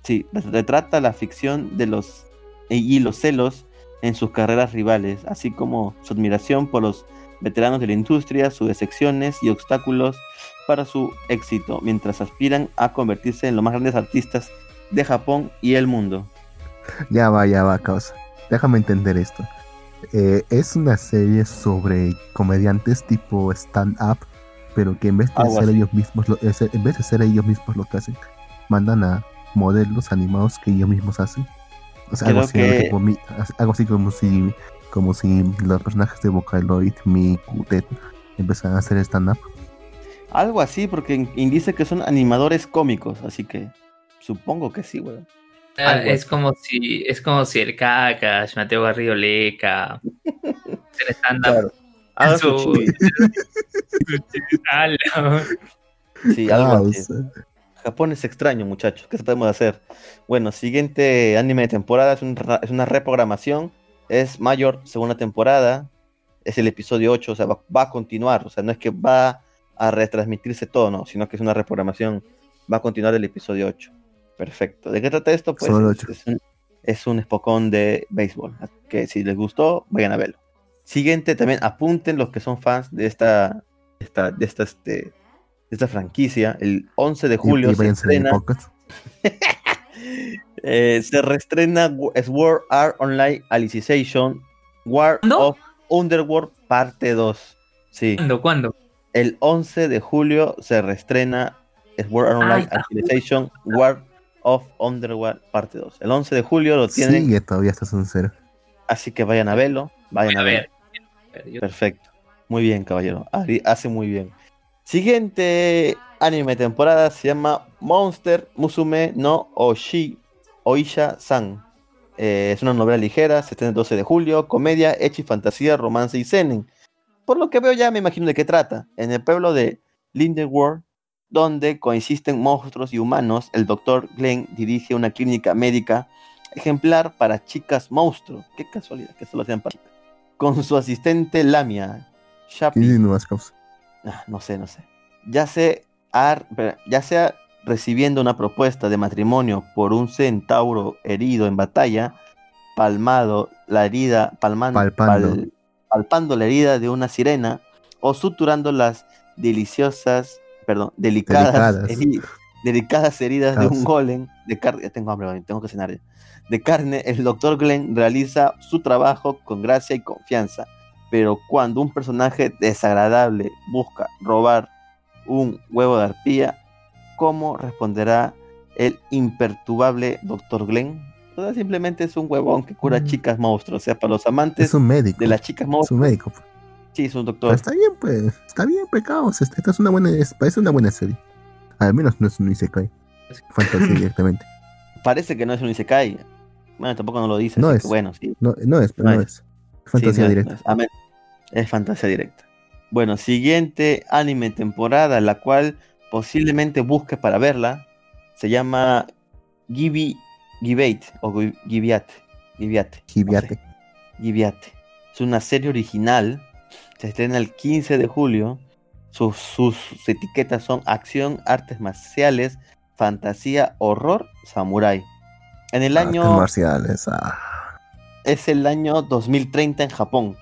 sí, retrata la ficción de los y los celos en sus carreras rivales, así como su admiración por los veteranos de la industria, sus decepciones y obstáculos para su éxito, mientras aspiran a convertirse en los más grandes artistas de Japón y el mundo. Ya va, ya va, causa. Déjame entender esto. Eh, es una serie sobre comediantes tipo stand-up, pero que en vez de Algo ser así. ellos mismos, lo, en vez de ser ellos mismos lo que hacen, mandan a modelos animados que ellos mismos hacen. O sea, algo así, que- mi- algo así como si, como si los personajes de Vocaloid, Miku, Ted, empezaran a hacer stand-up. Algo así, porque in- indice que son animadores cómicos, así que supongo que sí, weón. Ah, es así. como si es como si el Kakash, Mateo Garrido Leca, stand-up Haga su- su Sí, algo así. Causa. Japón es extraño, muchachos. ¿Qué podemos hacer? Bueno, siguiente anime de temporada es, un es una reprogramación. Es Mayor, segunda temporada. Es el episodio 8, o sea, va, va a continuar. O sea, no es que va a retransmitirse todo, no, sino que es una reprogramación. Va a continuar el episodio 8. Perfecto. ¿De qué trata esto? Pues es, un, Es un espocón de béisbol. así Que si les gustó, vayan a verlo. Siguiente, también apunten los que son fans de esta, esta, de esta, este, de esta franquicia. El 11 de julio y, y se de estrena, eh, se reestrena Wo- Sword Art Online Alicization War ¿No? of Underworld parte 2. Sí. ¿Cuándo? ¿Cuándo? El 11 de julio se reestrena Sword Art Ah, Online está. Alicization War of Underworld parte 2. El 11 de julio lo tienen, Sigue todavía hasta en cero. así que vayan a verlo. Vayan a A ver. Perfecto. Muy bien, caballero. Hace muy bien. Siguiente anime temporada se llama Monster Musume no Oshi Oisha-san. Eh, es una novela ligera, se estrena el 12 de julio, comedia, hecha y fantasía, romance y seinen. Por lo que veo ya me imagino de qué trata. En el pueblo de Lindenworld, donde coexisten monstruos y humanos, el doctor Glenn dirige una clínica médica ejemplar para chicas monstruo. Qué casualidad que solo sean para chicas. Con su asistente Lamia, Shapi. Ah, no sé, no sé. Ya sea, ya sea recibiendo una propuesta de matrimonio por un centauro herido en batalla, palmado la herida, palman- Palpando. pal- palpando la herida de una sirena, o suturando las deliciosas, perdón, delicadas, Delicadas. heri- delicadas heridas de un golem de carne. Ya tengo hambre, tengo que cenar. De carne, el doctor Glenn realiza su trabajo con gracia y confianza pero cuando un personaje desagradable busca robar un huevo de arpía, ¿cómo responderá el imperturbable Dr. Glenn? O sea, simplemente es un huevón que cura Mm. chicas monstruos. O sea, para los amantes Es un médico. de las chicas Es monstruos, un médico. pues. sí, es un Pero doctor. está bien, pues. Está bien, pecados. Esta esta es una buena. es- parece una buena serie. Al menos no es un Isekai. Fantasía directamente. Parece que no es un Isekai. Bueno, tampoco no lo dice. No es. que bueno, sí. No, no es, pero No no, es. es. Fantasía Sí, no directa. no es. Fantasía directa. Bueno, siguiente anime temporada, la cual posiblemente busque para verla, se llama Gibi Gibate o Gi- Gibiate. Gibiate. no sé. Gibiate. Gibiate. Es una serie original. Se estrena el 15 de julio. Sus, sus etiquetas son acción, artes marciales, fantasía, horror, samurái. En el Artes año marciales. Ah. es el año 2030 en Japón.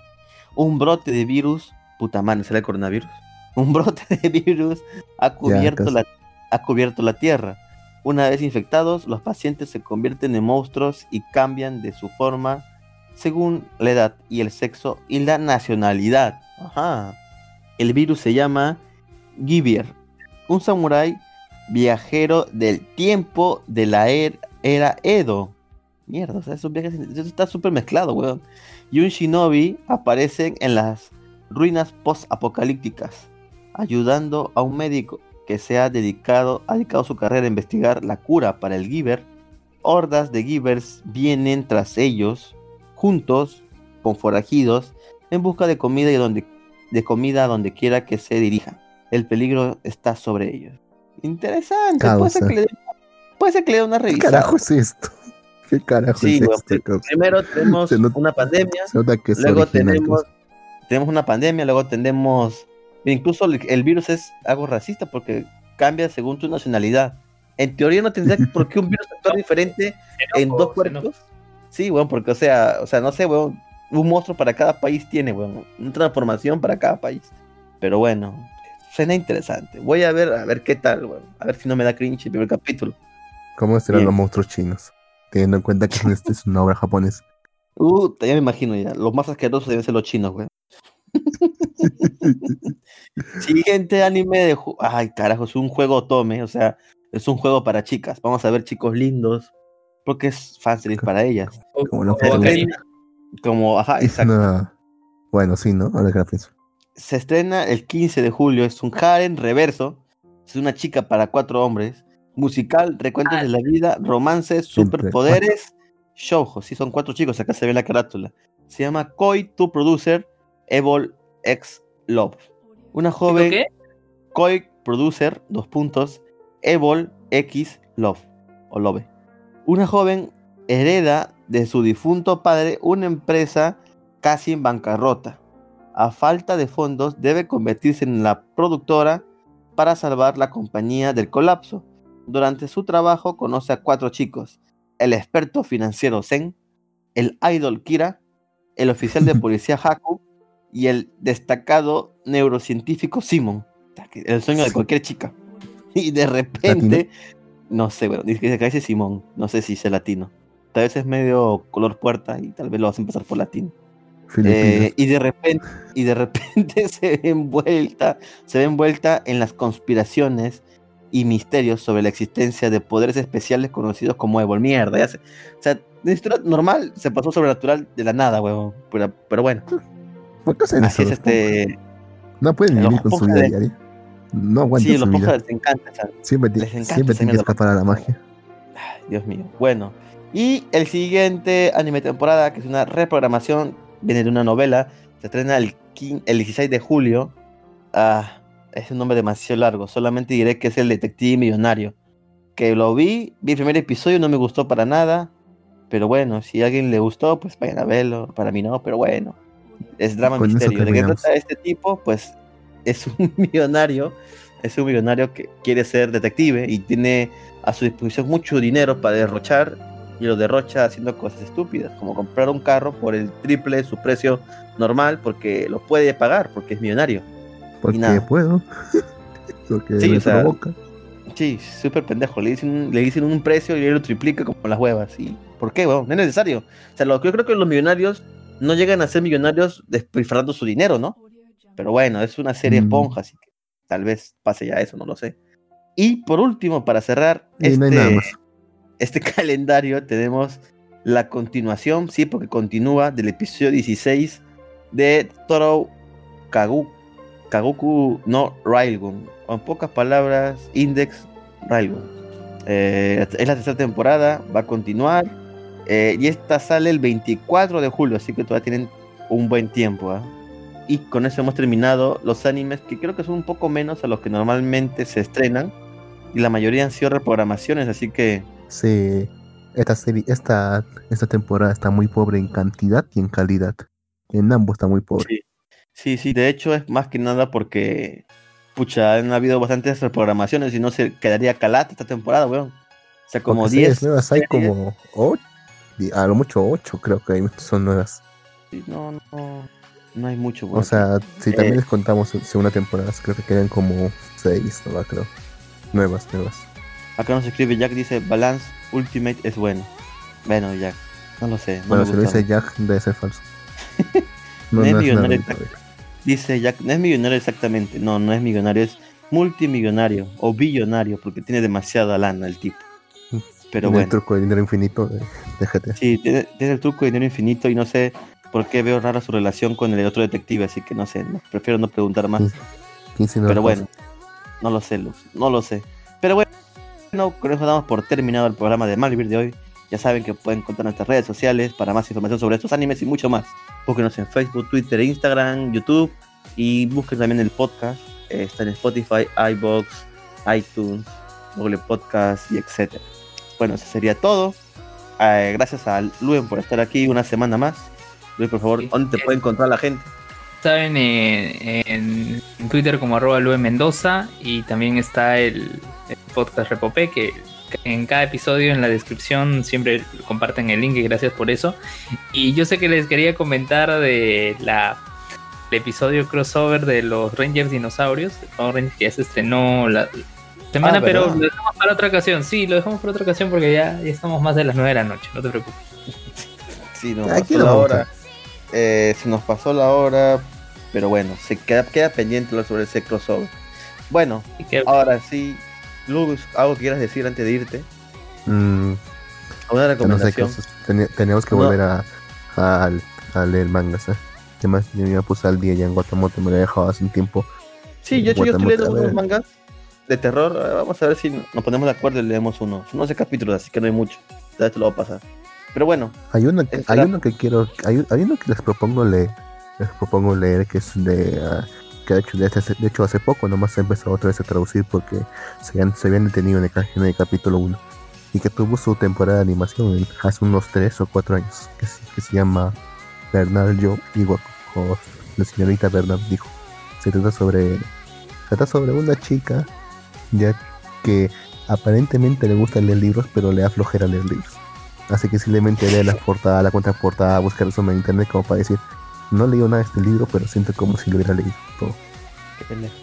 Un brote de virus, puta madre, ¿será el coronavirus? Un brote de virus ha cubierto, la, ha cubierto la Tierra. Una vez infectados, los pacientes se convierten en monstruos y cambian de su forma según la edad y el sexo y la nacionalidad. Ajá. El virus se llama Gibier, un samurái viajero del tiempo de la er- era Edo. Mierda, o sea, esos viajes, eso está súper mezclado, weón. Y un shinobi aparece en las ruinas post-apocalípticas, ayudando a un médico que se ha dedicado, ha dedicado su carrera a investigar la cura para el Giver. Hordas de Givers vienen tras ellos, juntos, con forajidos, en busca de comida y donde, de comida donde quiera que se dirijan. El peligro está sobre ellos. Interesante, puede ser, que le puede ser que le dé una ¿Qué revisada. carajo es esto? ¿Qué carajo Sí, es esto? causa? primero tenemos nota- una pandemia, luego tenemos, tenemos una pandemia, luego tenemos, incluso el, el virus es algo racista porque cambia según tu nacionalidad. En teoría no tendría por qué un virus actuar diferente en dos cuerpos. Sí, weón, porque o sea, o sea, no sé, weón, un monstruo para cada país tiene, weón, una transformación para cada país. Pero bueno, suena interesante. Voy a ver, a ver qué tal, weón. A ver si no me da cringe el primer capítulo. ¿Cómo serán Bien. los monstruos chinos? Teniendo en cuenta que este es una obra japonesa. Uh, ya me imagino ya. Los más asquerosos deben ser los chinos, güey. Siguiente anime de... Ay, carajo, es un juego tome, o sea, es un juego para chicas. Vamos a ver chicos lindos, porque es fanservice para ellas. Como lo O que- Bacarina. Como, ajá, Es exacto. una- Bueno, sí, ¿no? Ahora que la pienso. Se estrena el 15 de julio, es un harem reverso, es una chica para cuatro hombres, musical, recuentos Ah. de la vida, romances, superpoderes, shoujo, sí, son cuatro chicos, acá se ve la carátula. Se llama Koi to Producer Evil X Love. Una joven ¿Qué? Koi Producer, dos puntos, Evil X Love, o Love. Una joven hereda de su difunto padre una empresa casi en bancarrota. A falta de fondos, debe convertirse en la productora para salvar la compañía del colapso. Durante su trabajo conoce a cuatro chicos, el experto financiero Zen, el idol Kira, el oficial de policía Haku y el destacado neurocientífico Simon. El sueño de cualquier chica. Y de repente, no sé, bueno, dice que dice Simón, no sé si es latino. Tal vez es medio color puerta y tal vez lo hacen pasar por latino. Eh, y de repente, y de repente se ve envuelta, se ve envuelta en las conspiraciones y misterios sobre la existencia de poderes especiales conocidos como Evol. Mierda, ya o sea, de historia normal se pasó sobrenatural de la nada, huevón. Pero, pero bueno. ¿Por qué hacen Así es este. No pueden vivir con su vida diaria. No aguantan Sí, los Poja les encanta. Siempre, les encanta siempre tienen que escapar a la magia. Dios mío. Bueno. Y el siguiente anime temporada, que es una reprogramación, viene de una novela, se estrena el, quin- el 16 de julio. Ah, es un nombre demasiado largo, solamente diré que es el detective millonario. Que lo vi, vi el primer episodio, no me gustó para nada. Pero bueno, si a alguien le gustó, pues vayan a verlo. Para mí no, pero bueno. Es drama Con misterio. ¿De qué trata este tipo? Pues es un millonario. Es un millonario que quiere ser detective y tiene a su disposición mucho dinero para derrochar y lo derrocha haciendo cosas estúpidas, como comprar un carro por el triple de su precio normal porque lo puede pagar, porque es millonario. Porque nada. puedo. Porque Sí, me o sea, provoca. Sí, súper pendejo. Le dicen, un- le dicen un precio y él lo triplica como las huevas. ¿Y por qué, weón? No es necesario. O sea, lo, yo creo que los millonarios no llegan a ser millonarios despilfarrando su dinero, ¿no? Pero bueno, es una serie Mm. esponja, así que tal vez pase ya eso, no lo sé. Y por último, para cerrar Y este, este calendario, tenemos la continuación, sí, porque continúa del episodio 16 de Toro Kagu, Kagoku no Railgun. O en pocas palabras, Index Railgun. Eh, es la tercera temporada, va a continuar. eh, y esta sale el 24 de julio, así que todavía tienen un buen tiempo. ¿ah? Y con eso hemos terminado los animes, que creo que son un poco menos a los que normalmente se estrenan. Y la mayoría han sido reprogramaciones, así que Sí, esta serie, esta, esta temporada está muy pobre en cantidad y en calidad. En ambos está muy pobre. Sí, sí, sí, de hecho es más que nada porque, pucha, han habido bastantes reprogramaciones y no se quedaría calata esta temporada, weón. O sea, como Porque 10. series nuevas hay como 8, a lo mucho 8 creo que hay, son nuevas. Sí, No, no, no hay mucho, O weón. sea, si también Eh. les contamos segunda temporada, creo que quedan como 6, ¿no? creo. Nuevas, nuevas. Acá nos escribe Jack, dice, Balance Ultimate es bueno. Bueno, Jack, no lo sé. No bueno, si lo dice Jack, debe ser falso. No es nada exacto. Dice Jack, no es millonario exactamente. No, no es millonario, es multimillonario o billonario porque tiene demasiada lana el tipo. Pero Tiene bueno. el truco de dinero infinito de GTA. Sí, tiene, tiene el truco de dinero infinito y no sé por qué veo rara su relación con el otro detective, así que no sé, no- prefiero no preguntar más. Sí. 15 Pero bueno, no lo sé, Luz, no lo sé. Pero bueno, con eso damos por terminado el programa de Malvivir de hoy. Ya saben que pueden encontrar nuestras redes sociales para más información sobre estos animes y mucho más. Búsquenos en Facebook, Twitter, Instagram, YouTube y busquen también el podcast. Eh, está en Spotify, iBox, iTunes, Google Podcast y etcétera. Bueno, eso sería todo. Eh, gracias a Luen por estar aquí una semana más. Luis, por favor. ¿dónde te puede encontrar la gente? Saben eh, en, Twitter como arroba Mendoza y también está el, el podcast Repopé que en cada episodio en la descripción siempre comparten el link y gracias por eso. Y yo sé que les quería comentar de la el episodio crossover de los Rangers Dinosaurios, Rangers, que ya se estrenó la semana, Ah, pero lo dejamos para otra ocasión. Sí, lo dejamos para otra ocasión porque ya, ya estamos más de las 9 de la noche, no te preocupes. Sí, nos Aquí pasó la hora. Eh, se nos pasó la hora, pero bueno, se queda, queda pendiente sobre ese crossover. Bueno, ahora sí, Luz, algo que quieras decir antes de irte. Mm, Una ya no sé, recomendación. Teni- teníamos que No. volver a, a, a leer mangas, ¿eh? Además, yo me puse al día ya en Guatamote, me lo he dejado hace un tiempo. Sí, yo, yo estoy leyendo unos mangas de terror. eh, Vamos a ver si nos ponemos de acuerdo y leemos uno. Son 11 capítulos, así que no hay mucho. Ya te lo voy a pasar. Pero bueno, Hay uno, que- Espera. hay uno que quiero, hay, hay uno que les propongo leer, les propongo leer que es de, ah, que de hecho, hace- de hecho hace poco nomás se ha empezado otra vez a traducir porque se habían, se habían detenido en el, en el capítulo 1 y que tuvo su temporada de animación hace unos 3 o 4 años, que, que se llama Bernard Joe igual o la señorita Bernard dijo. Se trata sobre, trata sobre una chica ya que aparentemente le gusta leer libros pero le da flojera leer libros. Así que simplemente lee la portada, la contraportada, buscar resumen en internet como para decir, no he leído nada de este libro, pero siento como si lo hubiera leído todo. Qué pendejo.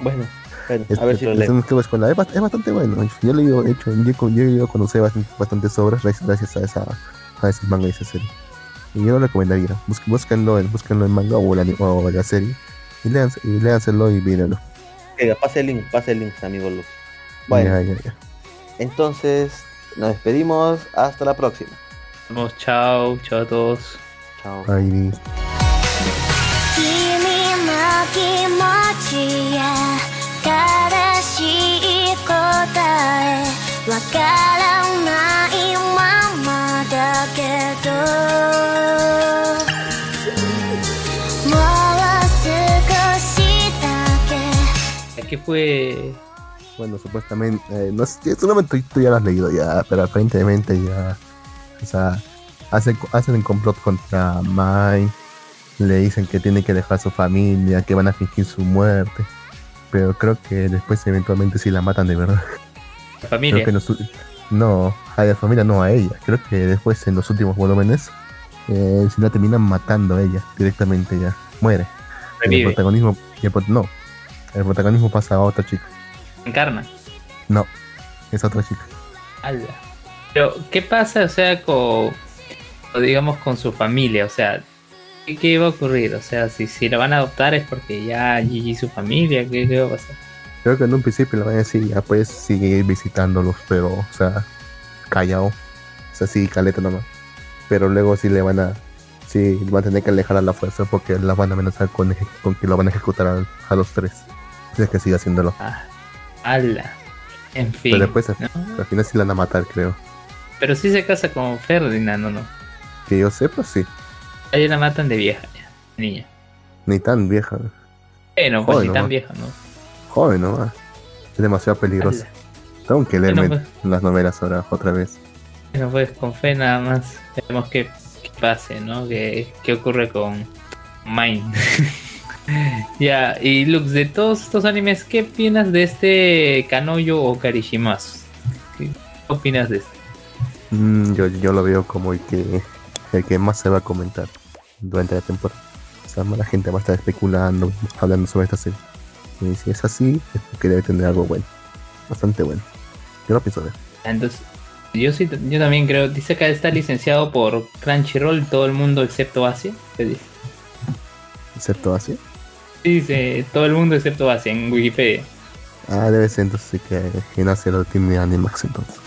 Bueno, bueno, Es, a ver si lo es leo. escolar, es, bast- es bastante bueno. Yo he leído, de hecho, yo, yo conocer bastante- bastantes obras gracias, gracias a esa a ese manga y esa serie. Y yo lo recomendaría. Búsquenlo, en, búsquenlo en manga o, ani- o la serie. Y, léanse, y léanselo y mírenlo. Venga, pase el link, pase el link, amigo Luz. Bueno, Ya, ya, ya. entonces nos despedimos. Hasta la próxima. Vamos, chao, chao a todos. Chao. の気持ちや正しい答えわからないままだけどもう少しだけ ¿Qué fue? Bueno, supuestamente, eh, no sé, solamente tú, tú ya lo has leído ya, pero aparentemente ya, o sea, hacen, hacen un complot contra Mai, le dicen que tiene que dejar a su familia, que van a fingir su muerte, pero creo que después eventualmente sí la matan de verdad. La familia. Creo que en los u- no, a la familia no a ella, creo que después en los últimos volúmenes eh, sí la terminan matando a ella directamente ya, muere. El protagonismo, el no, el protagonismo pasa a otra chica, encarna. no, es otra chica. Ala. Pero, ¿qué pasa, o sea, con, digamos, con su familia? O sea, ¿qué, qué va a ocurrir? O sea, si, si la van a adoptar es porque ya GG su familia, ¿qué, qué va a pasar? Creo que en un principio le van a decir, ya puedes seguir visitándolos, pero, o sea, callado. O sea, sí, caleta nomás. Pero luego sí le van a, sí, van a tener que alejar a la fuerza porque la van a amenazar con, con que lo van a ejecutar a, a los tres. Si es que sigue haciéndolo. Ah, ala. En fin. Pero después, ¿no? al final sí la van a matar, creo. Pero sí se casa con Ferdinand, no? Que yo sepa, sí. Ahí la matan de vieja, ya, niña. Ni tan vieja. Bueno, pues Joder, ni tan vieja, ¿no? Joven nomás. Es demasiado peligrosa. Tengo que leerme Bueno, las novelas ahora otra vez. Bueno, pues con fe nada más. Veremos qué, qué pase, ¿no? ¿Qué, qué ocurre con Mine? ya, y Lux, de todos estos animes, ¿qué opinas de este Kanoyo o Karishimasu? ¿Qué opinas de este? Mm, yo, yo lo veo como el que, el que más se va a comentar durante la temporada. O sea, la gente va a estar especulando, hablando sobre esta serie. Y si es así, es porque debe tener algo bueno. Bastante bueno. Yo lo pienso ver. Entonces, yo sí, yo también creo, dice que está licenciado por Crunchyroll, todo el mundo excepto Asia. ¿qué dice? Excepto así. Dice todo el mundo excepto Asia en Wikipedia. Ah, debe ser entonces que, que nace lo tiene Animax entonces.